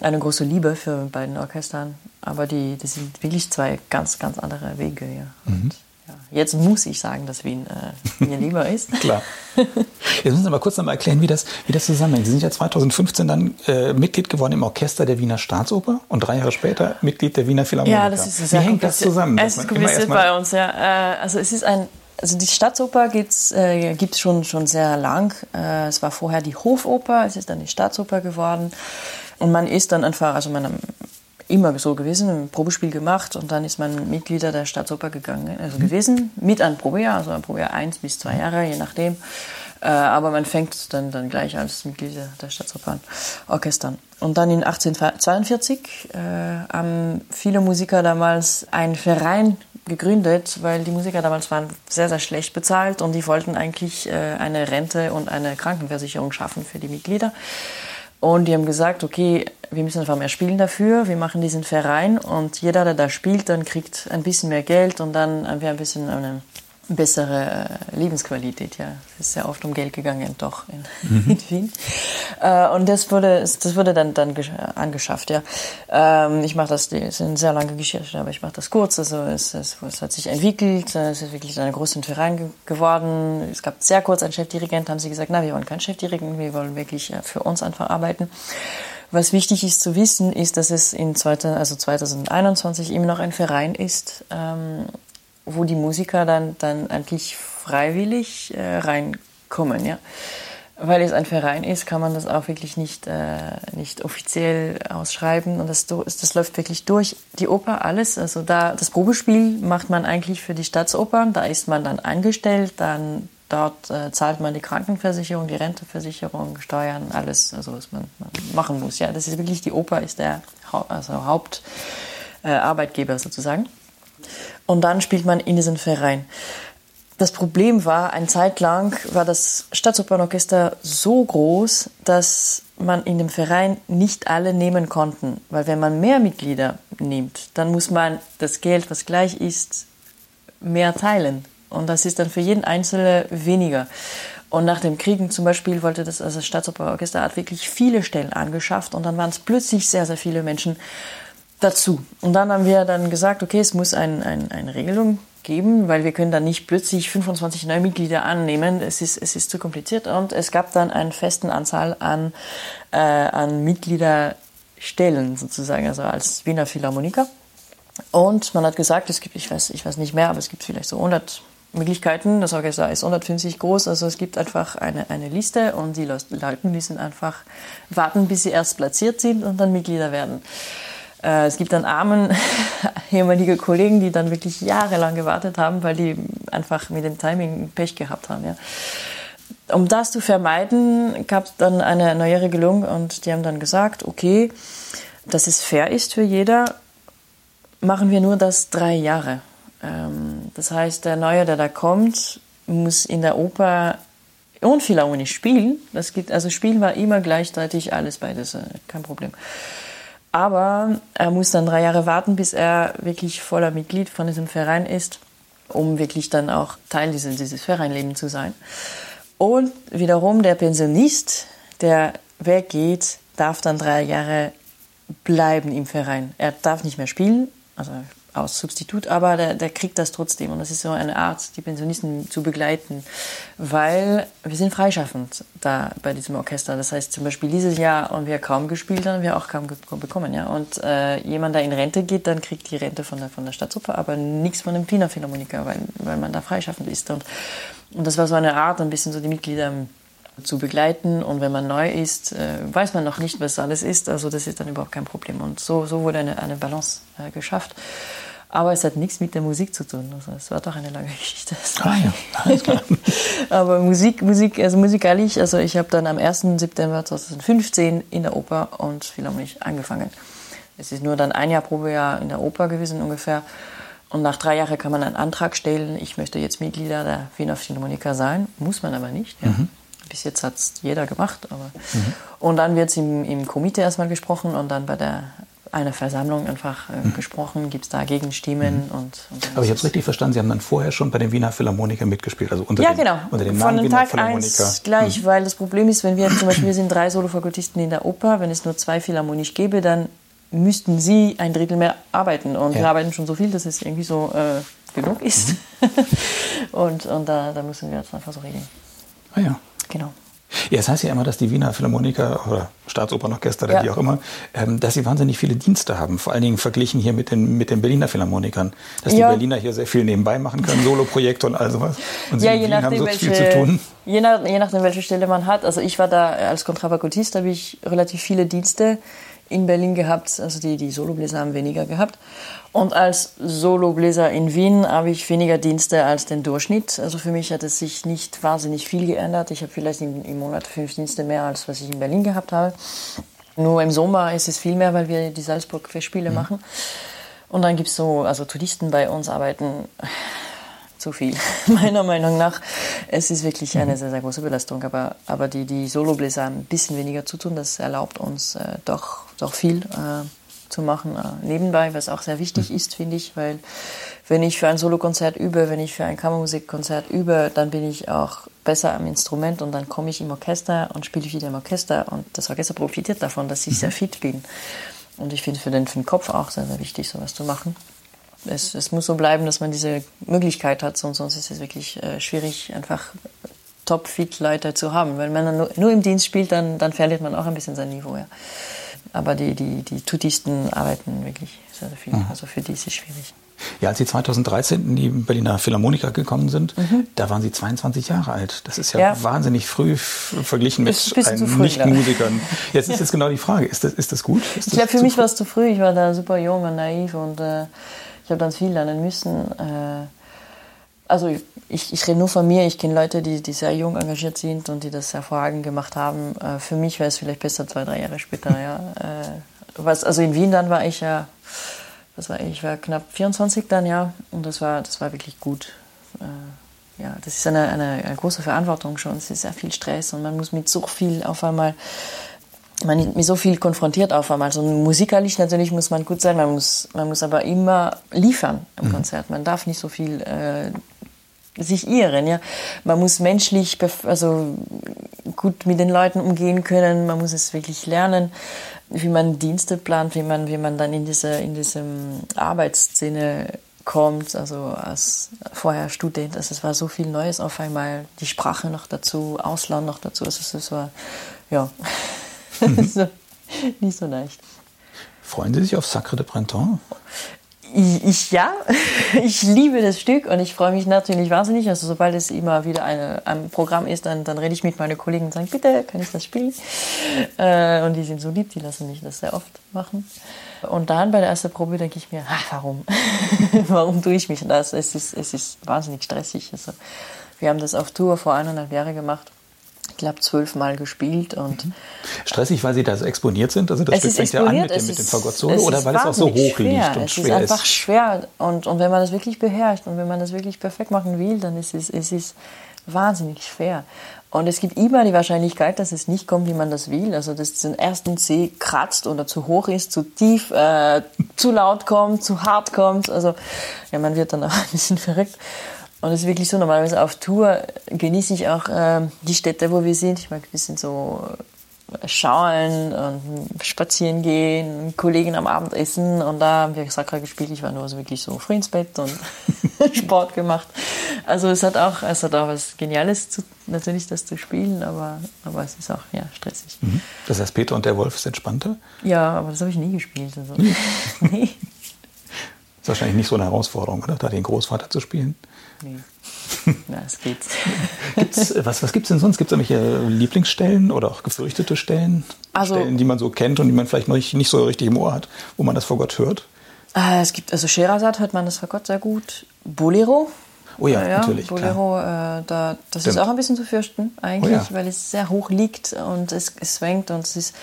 eine große Liebe für beiden Orchestern. Aber die, das sind wirklich zwei ganz, ganz andere Wege. Ja. Mhm. ja. Jetzt muss ich sagen, dass Wien äh, mir lieber ist. Klar. Jetzt müssen Sie mal kurz noch mal erklären, wie das, wie das zusammenhängt. Sie sind ja 2015 dann äh, Mitglied geworden im Orchester der Wiener Staatsoper und drei Jahre später Mitglied der Wiener Philharmoniker. Ja, das ist sehr Wie hängt das zusammen? Es ist kompliziert bei uns, ja. Äh, also es ist ein also die Staatsoper gibt es äh, schon, schon sehr lang. Äh, es war vorher die Hofoper, es ist dann die Staatsoper geworden. Und man ist dann einfach, also man immer so gewesen, ein Probespiel gemacht und dann ist man Mitglieder der Staatsoper gegangen, also gewesen, mit einem Probejahr, also ein Probejahr eins bis zwei Jahre, je nachdem. Äh, aber man fängt dann, dann gleich als Mitglied der Staatsopern-Orchestern. Und dann in 1842 äh, haben viele Musiker damals einen Verein gegründet, weil die Musiker damals waren sehr, sehr schlecht bezahlt und die wollten eigentlich äh, eine Rente und eine Krankenversicherung schaffen für die Mitglieder. Und die haben gesagt, okay, wir müssen einfach mehr spielen dafür. Wir machen diesen Verein und jeder, der da spielt, dann kriegt ein bisschen mehr Geld und dann haben wir ein bisschen eine bessere äh, Lebensqualität. Ja, es ist sehr oft um Geld gegangen, doch in, mhm. in Wien. Äh, und das wurde, das wurde dann, dann angeschafft. Ja, ähm, ich mache das, das ist eine sehr lange Geschichte, aber ich mache das kurz. Also es, es, es, hat sich entwickelt, es ist wirklich ein großer Verein geworden. Es gab sehr kurz einen Chefdirigent, haben sie gesagt, na, wir wollen keinen Chefdirigent, wir wollen wirklich äh, für uns einfach arbeiten. Was wichtig ist zu wissen, ist, dass es in 2000, also 2021 immer noch ein Verein ist, ähm, wo die Musiker dann, dann eigentlich freiwillig äh, reinkommen. Ja? Weil es ein Verein ist, kann man das auch wirklich nicht, äh, nicht offiziell ausschreiben. Und das, das läuft wirklich durch die Oper, alles. Also da, das Probespiel macht man eigentlich für die Staatsopern. Da ist man dann angestellt, dann dort äh, zahlt man die Krankenversicherung, die Renteversicherung, Steuern, alles, also was man, man machen muss. Ja, das ist wirklich, die Oper ist der also Hauptarbeitgeber äh, sozusagen. Und dann spielt man in diesem Verein. Das Problem war, eine Zeit lang war das Staatsopernorchester so groß, dass man in dem Verein nicht alle nehmen konnten. Weil wenn man mehr Mitglieder nimmt, dann muss man das Geld, was gleich ist, mehr teilen. Und das ist dann für jeden Einzelnen weniger. Und nach dem Kriegen zum Beispiel wollte das also Staatsoperorchester hat wirklich viele Stellen angeschafft und dann waren es plötzlich sehr, sehr viele Menschen dazu. Und dann haben wir dann gesagt, okay, es muss ein, ein, eine Regelung geben, weil wir können dann nicht plötzlich 25 neue Mitglieder annehmen. Es ist, es ist zu kompliziert. Und es gab dann eine festen Anzahl an, äh, an Mitgliederstellen sozusagen, also als Wiener Philharmoniker. Und man hat gesagt, es gibt, ich weiß, ich weiß nicht mehr, aber es gibt vielleicht so 100 Möglichkeiten. Das Orchester ist 150 groß, also es gibt einfach eine, eine Liste und die Leute müssen einfach warten, bis sie erst platziert sind und dann Mitglieder werden. Äh, es gibt dann armen ehemalige Kollegen, die dann wirklich jahrelang gewartet haben, weil die einfach mit dem Timing Pech gehabt haben. Ja. Um das zu vermeiden, gab es dann eine neue Regelung und die haben dann gesagt, okay, dass es fair ist für jeder, machen wir nur das drei Jahre. Ähm, das heißt, der Neue, der da kommt, muss in der Oper und Philharmonisch spielen. Das geht, also Spielen war immer gleichzeitig alles beides, äh, kein Problem. Aber er muss dann drei Jahre warten, bis er wirklich voller Mitglied von diesem Verein ist, um wirklich dann auch Teil dieses, dieses Vereinlebens zu sein. Und wiederum der Pensionist, der weggeht, darf dann drei Jahre bleiben im Verein. Er darf nicht mehr spielen, also aus Substitut, aber der, der kriegt das trotzdem. Und das ist so eine Art, die Pensionisten zu begleiten, weil wir sind freischaffend da bei diesem Orchester. Das heißt zum Beispiel dieses Jahr haben wir kaum gespielt, haben wir auch kaum bekommen. Ja? Und äh, jemand, der in Rente geht, dann kriegt die Rente von der, von der Staatsoper, aber nichts von dem Wiener Philharmoniker, weil, weil man da freischaffend ist. Und, und das war so eine Art, ein bisschen so die Mitglieder zu begleiten. Und wenn man neu ist, äh, weiß man noch nicht, was alles ist. Also das ist dann überhaupt kein Problem. Und so, so wurde eine, eine Balance äh, geschafft. Aber es hat nichts mit der Musik zu tun. Also es war doch eine lange Geschichte. Ah ja, klar. Aber Musik, Musik, also musikalisch, also ich habe dann am 1. September 2015 in der Oper und Philharmonisch angefangen. Es ist nur dann ein Jahr Probejahr in der Oper gewesen ungefähr. Und nach drei Jahren kann man einen Antrag stellen, ich möchte jetzt Mitglieder der Wiener Philharmoniker sein. Muss man aber nicht. Ja. Mhm. Bis jetzt hat es jeder gemacht. Aber mhm. Und dann wird es im, im Komitee erstmal gesprochen und dann bei der einer Versammlung einfach äh, mhm. gesprochen, gibt es da Gegenstimmen. Mhm. Und, und Aber ich habe es richtig verstanden, Sie haben dann vorher schon bei den Wiener Philharmonikern mitgespielt, also unter ja, dem, genau. unter dem Von Namen Tag Wiener Philharmoniker. Eins gleich, mhm. weil das Problem ist, wenn wir zum Beispiel, wir sind drei Solofakultisten in der Oper, wenn es nur zwei Philharmonisch gäbe, dann müssten Sie ein Drittel mehr arbeiten. Und ja. wir arbeiten schon so viel, dass es irgendwie so äh, genug ist. Mhm. und und da, da müssen wir jetzt einfach so regeln. Ah ja. Genau. Ja, es heißt ja immer, dass die Wiener Philharmoniker oder Staatsopernorchester oder ja. wie auch immer, ähm, dass sie wahnsinnig viele Dienste haben. Vor allen Dingen verglichen hier mit den, mit den Berliner Philharmonikern. Dass ja. die Berliner hier sehr viel nebenbei machen können, Soloprojekte und all sowas. Und sie ja, je nachdem, haben so welche, viel zu tun. Je, nach, je nachdem, welche Stelle man hat. Also ich war da als Kontrafakultist, da habe ich relativ viele Dienste in Berlin gehabt. Also die, die Solobläser haben weniger gehabt. Und als Solobläser in Wien habe ich weniger Dienste als den Durchschnitt. Also für mich hat es sich nicht wahnsinnig viel geändert. Ich habe vielleicht im, im Monat fünf Dienste mehr, als was ich in Berlin gehabt habe. Nur im Sommer ist es viel mehr, weil wir die Salzburg-Festspiele mhm. machen. Und dann gibt es so, also Touristen bei uns arbeiten zu viel, meiner Meinung nach. Es ist wirklich eine mhm. sehr, sehr große Belastung. Aber, aber die, die Solobläser haben ein bisschen weniger zu tun. Das erlaubt uns äh, doch, doch viel. Äh, zu machen äh, nebenbei, was auch sehr wichtig mhm. ist, finde ich, weil wenn ich für ein Solokonzert übe, wenn ich für ein Kammermusikkonzert übe, dann bin ich auch besser am Instrument und dann komme ich im Orchester und spiele wieder im Orchester und das Orchester profitiert davon, dass ich mhm. sehr fit bin. Und ich finde für den, für den Kopf auch sehr, sehr wichtig, sowas zu machen. Es, es muss so bleiben, dass man diese Möglichkeit hat, sonst, sonst ist es wirklich äh, schwierig, einfach top-fit-Leute zu haben. Wenn man nur, nur, im Dienst spielt, dann, dann verliert man auch ein bisschen sein Niveau. Ja. Aber die, die, die Tutisten arbeiten wirklich sehr, sehr viel. Mhm. Also für die ist es schwierig. Ja, als Sie 2013 in die Berliner Philharmoniker gekommen sind, mhm. da waren Sie 22 Jahre alt. Das ist ja, ja. wahnsinnig früh verglichen mit Nicht-Musikern. Jetzt ist jetzt genau die Frage, ist das, ist das gut? Ist ich glaube, für mich war es zu früh. Ich war da super jung und naiv und äh, habe dann viel lernen müssen. Äh, also ich, ich rede nur von mir, ich kenne Leute, die, die sehr jung engagiert sind und die das hervorragend gemacht haben. Äh, für mich wäre es vielleicht besser zwei, drei Jahre später. Ja. Äh, was, also in Wien dann war ich ja, was war ich, ich war knapp 24 dann, ja, und das war, das war wirklich gut. Ja, das ist eine, eine, eine große Verantwortung schon, es ist sehr viel Stress und man muss mit so viel auf einmal man ist mit so viel konfrontiert auf einmal. Also musikalisch natürlich muss man gut sein, man muss, man muss aber immer liefern im mhm. Konzert. Man darf nicht so viel äh, sich irren. Ja? Man muss menschlich also gut mit den Leuten umgehen können, man muss es wirklich lernen, wie man Dienste plant, wie man, wie man dann in diese in diesem Arbeitsszene kommt, also als vorher Student, also es war so viel Neues auf einmal, die Sprache noch dazu, Ausland noch dazu, also es war, ja, so, nicht so leicht. Freuen Sie sich auf Sacre de Printemps? Ich, ich, ja, ich liebe das Stück und ich freue mich natürlich wahnsinnig. Also sobald es immer wieder eine, ein Programm ist, dann, dann rede ich mit meinen Kollegen und sage, bitte, kann ich das spielen? Äh, und die sind so lieb, die lassen mich das sehr oft machen. Und dann bei der ersten Probe denke ich mir, ach, warum? warum tue ich mich das? Es ist, es ist wahnsinnig stressig. Also, wir haben das auf Tour vor eineinhalb Jahren gemacht glaube, zwölfmal gespielt. Und mhm. Stressig, weil Sie da so exponiert sind? Also das Stück fängt ja an mit dem, mit dem Fagott-Solo oder weil es auch so hoch schwer. liegt und es schwer ist? Es ist einfach schwer. Und, und wenn man das wirklich beherrscht und wenn man das wirklich perfekt machen will, dann ist es, es ist wahnsinnig schwer. Und es gibt immer die Wahrscheinlichkeit, dass es nicht kommt, wie man das will. Also, dass den ersten C kratzt oder zu hoch ist, zu tief, äh, zu laut kommt, zu hart kommt. Also, ja, man wird dann auch ein bisschen verrückt. Und es ist wirklich so, normalerweise auf Tour genieße ich auch äh, die Städte, wo wir sind. Ich mag ein bisschen so äh, schauen und spazieren gehen, Kollegen am Abendessen und da haben wir Sakra gespielt. Ich war nur so wirklich so früh ins Bett und Sport gemacht. Also es hat auch, es hat auch was Geniales, zu, natürlich das zu spielen, aber, aber es ist auch ja, stressig. Mhm. Das heißt, Peter und der Wolf ist entspannter? Ja, aber das habe ich nie gespielt. Also. nee. ist wahrscheinlich nicht so eine Herausforderung, oder? Da den Großvater zu spielen. Nee. Na, es geht. Gibt's, was was gibt es denn sonst? Gibt es irgendwelche Lieblingsstellen oder auch gefürchtete Stellen? Also, Stellen, die man so kennt und die man vielleicht nicht, so richtig im Ohr hat, wo man das vor Gott hört? Äh, es gibt, also Scheherazade hört man das vor Gott sehr gut. Bolero. Oh ja, ja natürlich. Bolero, äh, da, das Stimmt. ist auch ein bisschen zu fürchten, eigentlich, oh ja. weil es sehr hoch liegt und es, es schwenkt und es ist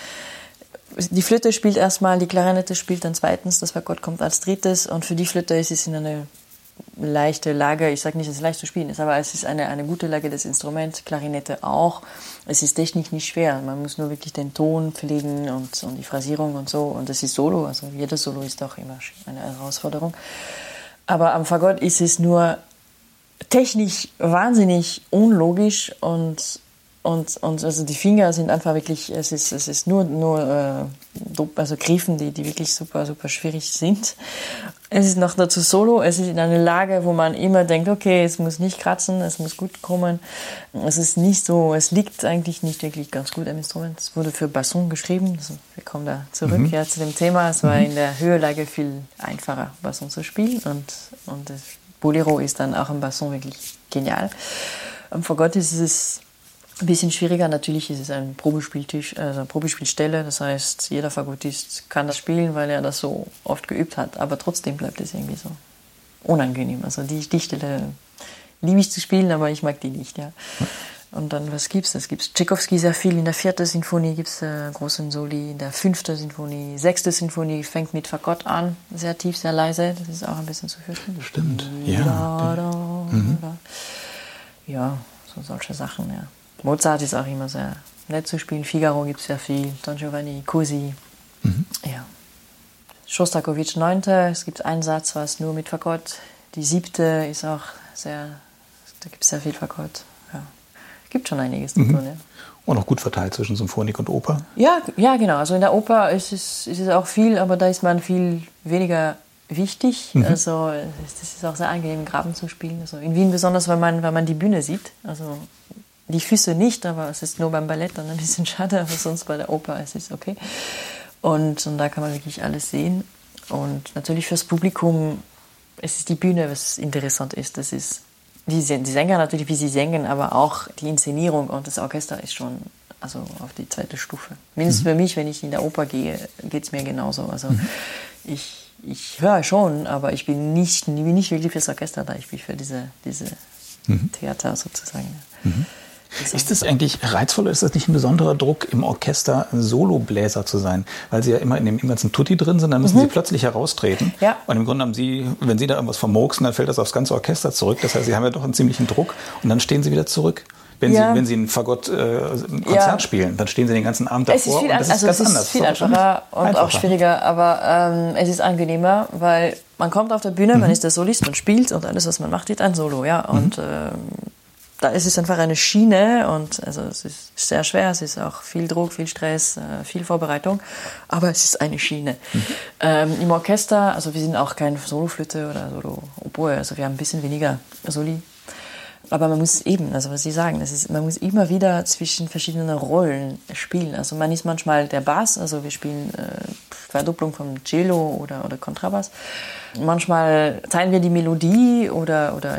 die Flöte spielt erstmal, die Klarinette spielt dann zweitens, das Fagott kommt als drittes und für die Flöte ist es in eine leichte Lage. Ich sage nicht, dass es leicht zu spielen ist, aber es ist eine, eine gute Lage des Instruments, Klarinette auch. Es ist technisch nicht schwer. Man muss nur wirklich den Ton pflegen und, und die Phrasierung und so. Und es ist Solo, also jedes Solo ist auch immer eine Herausforderung. Aber am Fagott ist es nur technisch wahnsinnig unlogisch und und, und also die Finger sind einfach wirklich, es ist, es ist nur, nur äh, also Griffen, die, die wirklich super, super schwierig sind. Es ist noch dazu solo, es ist in einer Lage, wo man immer denkt, okay, es muss nicht kratzen, es muss gut kommen. Es ist nicht so, es liegt eigentlich nicht wirklich ganz gut am Instrument. Es wurde für Basson geschrieben, also wir kommen da zurück mhm. ja, zu dem Thema. Es war mhm. in der Höhelage viel einfacher, Basson zu spielen und, und das Bolero ist dann auch im Basson wirklich genial. Und vor Gott ist es ein bisschen schwieriger. Natürlich ist es ein Probespieltisch, also eine Probespielstelle. Das heißt, jeder Fagottist kann das spielen, weil er das so oft geübt hat. Aber trotzdem bleibt es irgendwie so unangenehm. Also die, die Stelle liebe ich zu spielen, aber ich mag die nicht. Ja. Und dann, was gibt's? Es gibt Tchaikovsky sehr viel. In der vierten Sinfonie gibt's äh, großen Soli. In der fünften Sinfonie, sechste Sinfonie fängt mit Fagott an. Sehr tief, sehr leise. Das ist auch ein bisschen zu fürchten. Stimmt, ja. Da, da, mhm. Ja, so solche Sachen, ja. Mozart ist auch immer sehr nett zu spielen. Figaro gibt es sehr viel. Don Giovanni, Cosi. Mhm. Ja. Schostakowitsch 9. Es gibt einen Satz, was nur mit Fagott. Die siebte ist auch sehr, da gibt es sehr viel Fagott. Ja. Gibt schon einiges mhm. davon, ja. Und auch gut verteilt zwischen Symphonik und Oper. Ja, ja, genau. Also in der Oper ist es, ist es auch viel, aber da ist man viel weniger wichtig. Mhm. Also das ist auch sehr angenehm, Graben zu spielen. Also in Wien besonders, weil man, weil man die Bühne sieht. Also die Füße nicht, aber es ist nur beim Ballett dann ein bisschen schade, aber sonst bei der Oper ist es okay. Und, und da kann man wirklich alles sehen. Und natürlich fürs Publikum, es ist die Bühne, was interessant ist. Das ist die, die Sänger natürlich, wie sie singen, aber auch die Inszenierung und das Orchester ist schon also auf die zweite Stufe. Mindestens mhm. für mich, wenn ich in der Oper gehe, geht es mir genauso. Also mhm. ich, ich höre schon, aber ich bin nicht, bin nicht wirklich fürs Orchester da, ich bin für diese, diese mhm. Theater sozusagen. Mhm. Ist es eigentlich reizvoll oder ist das nicht ein besonderer Druck, im Orchester Solobläser zu sein? Weil Sie ja immer in dem ganzen Tutti drin sind, dann müssen mhm. Sie plötzlich heraustreten. Ja. Und im Grunde haben Sie, wenn Sie da irgendwas vermurksen, dann fällt das aufs ganze Orchester zurück. Das heißt, Sie haben ja doch einen ziemlichen Druck und dann stehen Sie wieder zurück. Wenn, ja. Sie, wenn Sie ein Fagott-Konzert äh, ja. spielen, dann stehen Sie den ganzen Abend davor. Es ist viel, und das also ist ganz es ist anders. viel einfacher und einfacher. auch schwieriger, aber ähm, es ist angenehmer, weil man kommt auf der Bühne, mhm. man ist der Solist, man spielt und alles, was man macht, ist ein Solo. Ja? Und mhm. ähm, da ist es einfach eine Schiene und also es ist sehr schwer, es ist auch viel Druck, viel Stress, äh, viel Vorbereitung, aber es ist eine Schiene. Mhm. Ähm, Im Orchester, also wir sind auch kein Soloflöte oder Solo-Oboe, also wir haben ein bisschen weniger Soli. Aber man muss eben, also was Sie sagen, das ist, man muss immer wieder zwischen verschiedenen Rollen spielen. Also man ist manchmal der Bass, also wir spielen äh, Verdopplung vom Cello oder, oder Kontrabass. Manchmal teilen wir die Melodie oder, oder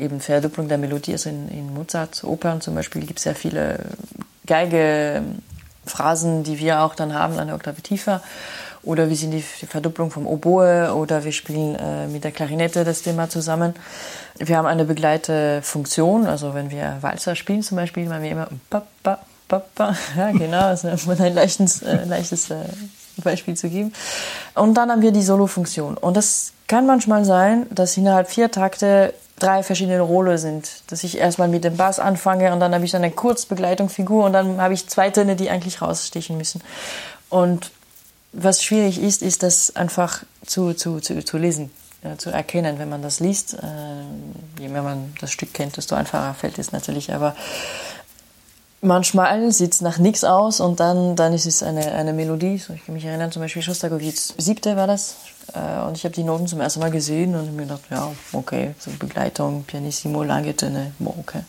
eben Verdopplung der Melodie. Also in, in Mozart-Opern zum Beispiel gibt es sehr viele Geige-Phrasen, die wir auch dann haben, eine Oktave tiefer. Oder wir sind die, Verdopplung vom Oboe oder wir spielen äh, mit der Klarinette das Thema zusammen. Wir haben eine begleitete also wenn wir Walzer spielen zum Beispiel, machen wir immer pa, pa, pa, pa. Ja, genau, also um ein leichtes, äh, leichtes äh, Beispiel zu geben. Und dann haben wir die Solo-Funktion. Und das kann manchmal sein, dass innerhalb vier Takte drei verschiedene Rollen sind. Dass ich erstmal mit dem Bass anfange und dann habe ich eine Kurzbegleitungsfigur und dann habe ich zwei Töne, die eigentlich rausstechen müssen. Und was schwierig ist, ist das einfach zu, zu, zu, zu lesen, ja, zu erkennen, wenn man das liest. Äh, je mehr man das Stück kennt, desto einfacher fällt es natürlich. Aber manchmal sieht es nach nichts aus und dann, dann ist es eine, eine Melodie. So, ich kann mich erinnern, zum Beispiel Schostakowitz siebte war das. Äh, und ich habe die Noten zum ersten Mal gesehen und mir gedacht, ja, okay, so Begleitung, Pianissimo, lange Töne, okay.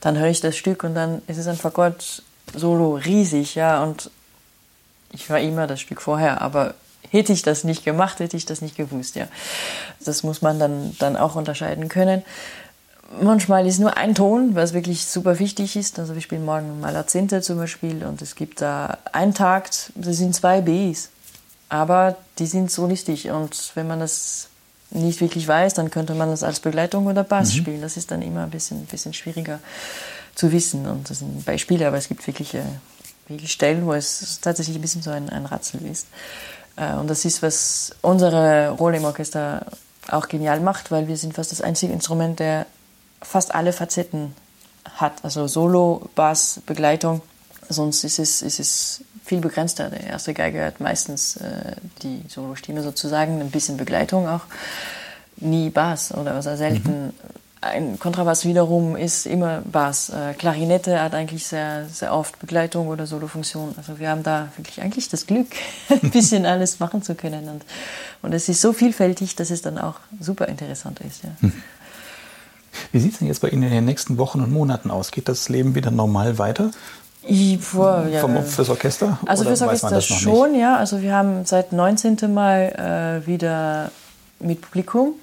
Dann höre ich das Stück und dann ist es ein Fagott Solo riesig, ja, und ich war immer das Stück vorher, aber hätte ich das nicht gemacht, hätte ich das nicht gewusst, ja. Das muss man dann, dann auch unterscheiden können. Manchmal ist nur ein Ton, was wirklich super wichtig ist. Also wir spielen morgen Malazente zum Beispiel und es gibt da einen Takt, das sind zwei Bs. Aber die sind so listig und wenn man das nicht wirklich weiß, dann könnte man das als Begleitung oder Bass mhm. spielen. Das ist dann immer ein bisschen, bisschen schwieriger zu wissen. Und das sind Beispiele, aber es gibt wirkliche wirklich Stellen, wo es tatsächlich ein bisschen so ein, ein Ratzel ist. Äh, und das ist, was unsere Rolle im Orchester auch genial macht, weil wir sind fast das einzige Instrument, der fast alle Facetten hat. Also Solo, Bass, Begleitung. Sonst ist es, ist es viel begrenzter. Der erste Geiger hat meistens äh, die Solo-Stimme sozusagen, ein bisschen Begleitung auch. Nie Bass oder also selten. Mhm ein Kontrabass wiederum ist immer Bass. Äh, Klarinette hat eigentlich sehr, sehr oft Begleitung oder Solofunktion. Also wir haben da wirklich eigentlich das Glück, ein bisschen alles machen zu können. Und, und es ist so vielfältig, dass es dann auch super interessant ist. Ja. Hm. Wie sieht es denn jetzt bei Ihnen in den nächsten Wochen und Monaten aus? Geht das Leben wieder normal weiter? Ich, boah, ja. Vom, fürs Orchester? Also fürs Orchester schon, nicht? ja. Also wir haben seit 19. Mal äh, wieder mit Publikum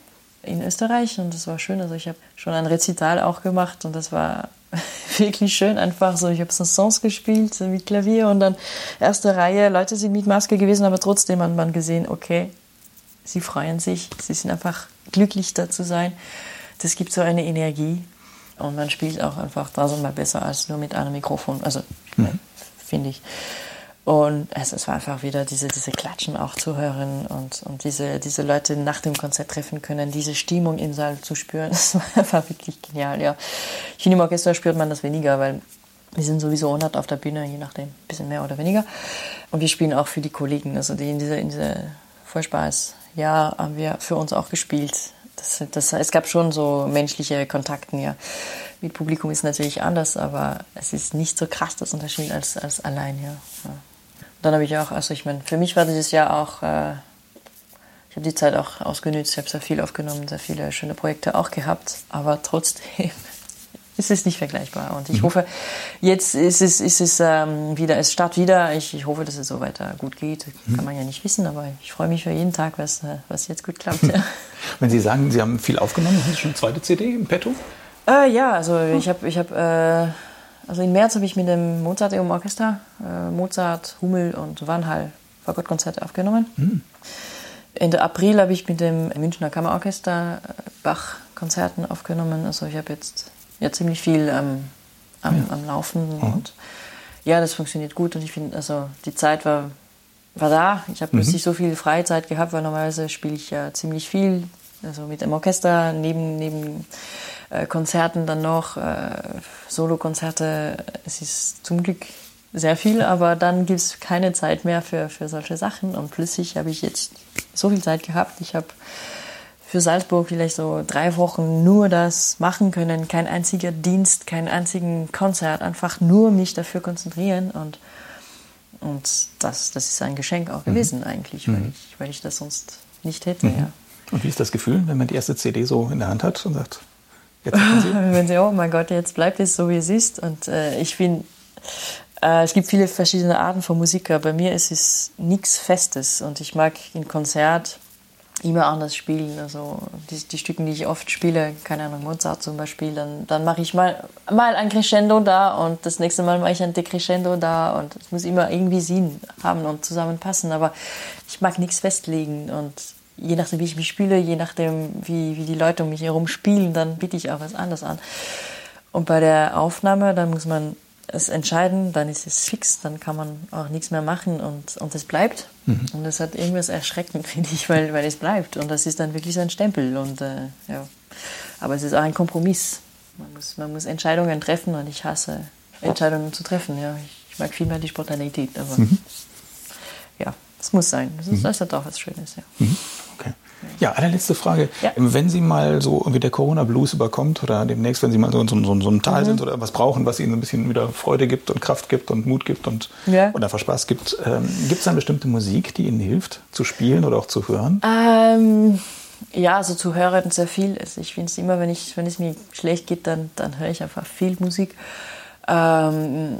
in Österreich und das war schön. Also ich habe schon ein Rezital auch gemacht und das war wirklich schön. Einfach so, ich habe Songs gespielt mit Klavier und dann erste Reihe. Leute sind mit Maske gewesen, aber trotzdem hat man gesehen, okay, sie freuen sich, sie sind einfach glücklich da zu sein. Das gibt so eine Energie und man spielt auch einfach tausendmal besser als nur mit einem Mikrofon. Also mhm. finde ich. Und es, es war einfach wieder diese, diese Klatschen auch zu hören und, und diese, diese Leute nach dem Konzert treffen können, diese Stimmung im Saal zu spüren. Das war einfach wirklich genial, ja. Ich finde, im Orchester spürt man das weniger, weil wir sind sowieso 100 auf der Bühne, je nachdem, ein bisschen mehr oder weniger. Und wir spielen auch für die Kollegen, also die in dieser, in dieser Vollspaß-Jahr haben wir für uns auch gespielt. Das, das, es gab schon so menschliche Kontakte, ja. Mit Publikum ist natürlich anders, aber es ist nicht so krass das Unterschied als, als allein, ja. ja dann habe ich auch, also ich meine, für mich war dieses Jahr auch, äh, ich habe die Zeit auch ausgenutzt, ich habe sehr viel aufgenommen, sehr viele schöne Projekte auch gehabt, aber trotzdem ist es nicht vergleichbar. Und ich mhm. hoffe, jetzt ist es, ist es ähm, wieder, es startet wieder. Ich, ich hoffe, dass es so weiter gut geht. Mhm. Kann man ja nicht wissen, aber ich freue mich für jeden Tag, was, äh, was jetzt gut klappt. Ja. Wenn Sie sagen, Sie haben viel aufgenommen, haben Sie schon eine zweite CD im Petto? Äh, ja, also ich habe ich hab, äh, also im März habe ich mit dem Mozart im Orchester äh, Mozart, Hummel und Wanhall Fagottkonzerte aufgenommen. Mhm. Ende April habe ich mit dem Münchner Kammerorchester äh, Bach-Konzerten aufgenommen. Also ich habe jetzt ja ziemlich viel ähm, am, ja. am, Laufen mhm. und ja, das funktioniert gut und ich finde, also die Zeit war, war da. Ich habe mhm. plötzlich so viel Freizeit gehabt, weil normalerweise spiele ich ja ziemlich viel, also mit dem Orchester neben, neben äh, Konzerten dann noch, äh, Solokonzerte. Es ist zum Glück sehr viel, aber dann gibt es keine Zeit mehr für, für solche Sachen. Und plötzlich habe ich jetzt so viel Zeit gehabt. Ich habe für Salzburg vielleicht so drei Wochen nur das machen können. Kein einziger Dienst, kein einzigen Konzert. Einfach nur mich dafür konzentrieren. Und, und das, das ist ein Geschenk auch mhm. gewesen eigentlich, weil, mhm. ich, weil ich das sonst nicht hätte. Mhm. Ja. Und wie ist das Gefühl, wenn man die erste CD so in der Hand hat und sagt, Jetzt Sie. Wenn Sie, oh mein Gott, jetzt bleibt es so, wie es ist. Und äh, ich bin, Äh, es gibt viele verschiedene Arten von Musik, aber bei mir ist es nichts Festes und ich mag in Konzert immer anders spielen. Also die, die Stücke, die ich oft spiele, keine Ahnung, Mozart zum Beispiel, dann, dann mache ich mal, mal ein Crescendo da und das nächste Mal mache ich ein Decrescendo da und es muss immer irgendwie Sinn haben und zusammenpassen. Aber ich mag nichts festlegen und je nachdem, wie ich mich spiele, je nachdem, wie, wie die Leute um mich herum spielen, dann biete ich auch was anderes an. Und bei der Aufnahme, dann muss man es entscheiden, dann ist es fix, dann kann man auch nichts mehr machen und, und es bleibt. Mhm. Und das hat irgendwas erschreckend, finde ich, weil, weil es bleibt. Und das ist dann wirklich so ein Stempel. Und, äh, ja. Aber es ist auch ein Kompromiss. Man muss, man muss Entscheidungen treffen und ich hasse Entscheidungen zu treffen. Ja. Ich mag viel mehr die Spontanität. Aber mhm. ja, es muss sein. Das, ist, das hat auch was Schönes. Ja. Mhm. Ja, allerletzte Frage. Ja. Wenn Sie mal so irgendwie der Corona-Blues überkommt oder demnächst, wenn Sie mal so in so, so, so einem Tal mhm. sind oder was brauchen, was Ihnen ein bisschen wieder Freude gibt und Kraft gibt und Mut gibt und, ja. und einfach Spaß gibt, ähm, gibt es dann bestimmte Musik, die Ihnen hilft, zu spielen oder auch zu hören? Ähm, ja, also zu hören sehr viel. Also ich finde es immer, wenn, ich, wenn es mir schlecht geht, dann, dann höre ich einfach viel Musik. Ähm,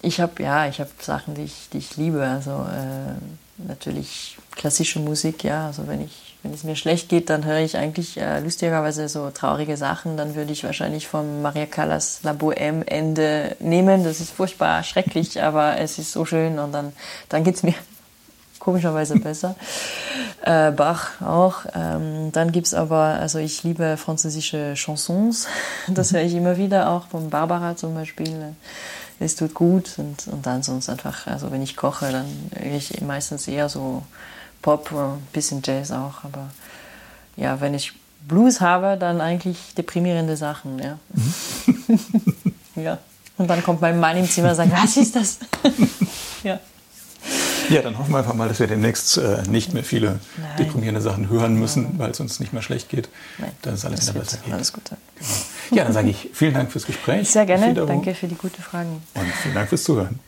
ich habe ja, ich habe Sachen, die ich, die ich liebe. Also äh, natürlich klassische Musik, ja. Also wenn ich wenn es mir schlecht geht, dann höre ich eigentlich äh, lustigerweise so traurige Sachen. Dann würde ich wahrscheinlich vom Maria Callas La Bohème Ende nehmen. Das ist furchtbar schrecklich, aber es ist so schön und dann, dann geht es mir komischerweise besser. Äh, Bach auch. Ähm, dann gibt es aber, also ich liebe französische Chansons. Das höre ich immer wieder, auch von Barbara zum Beispiel. Es tut gut und, und dann sonst einfach, also wenn ich koche, dann höre ich meistens eher so Pop, ein bisschen Jazz auch. Aber ja, wenn ich Blues habe, dann eigentlich deprimierende Sachen. Ja. Mhm. ja. Und dann kommt mein Mann im Zimmer und sagt, was ist das? ja. Ja, dann hoffen wir einfach mal, dass wir demnächst äh, nicht mehr viele Nein. deprimierende Sachen hören müssen, weil es uns nicht mehr schlecht geht. Nein. Dass es alles wieder besser geht. Alles Gute. Genau. Ja, dann sage ich vielen Dank fürs Gespräch. Sehr gerne. Danke für die guten Fragen. Und vielen Dank fürs Zuhören.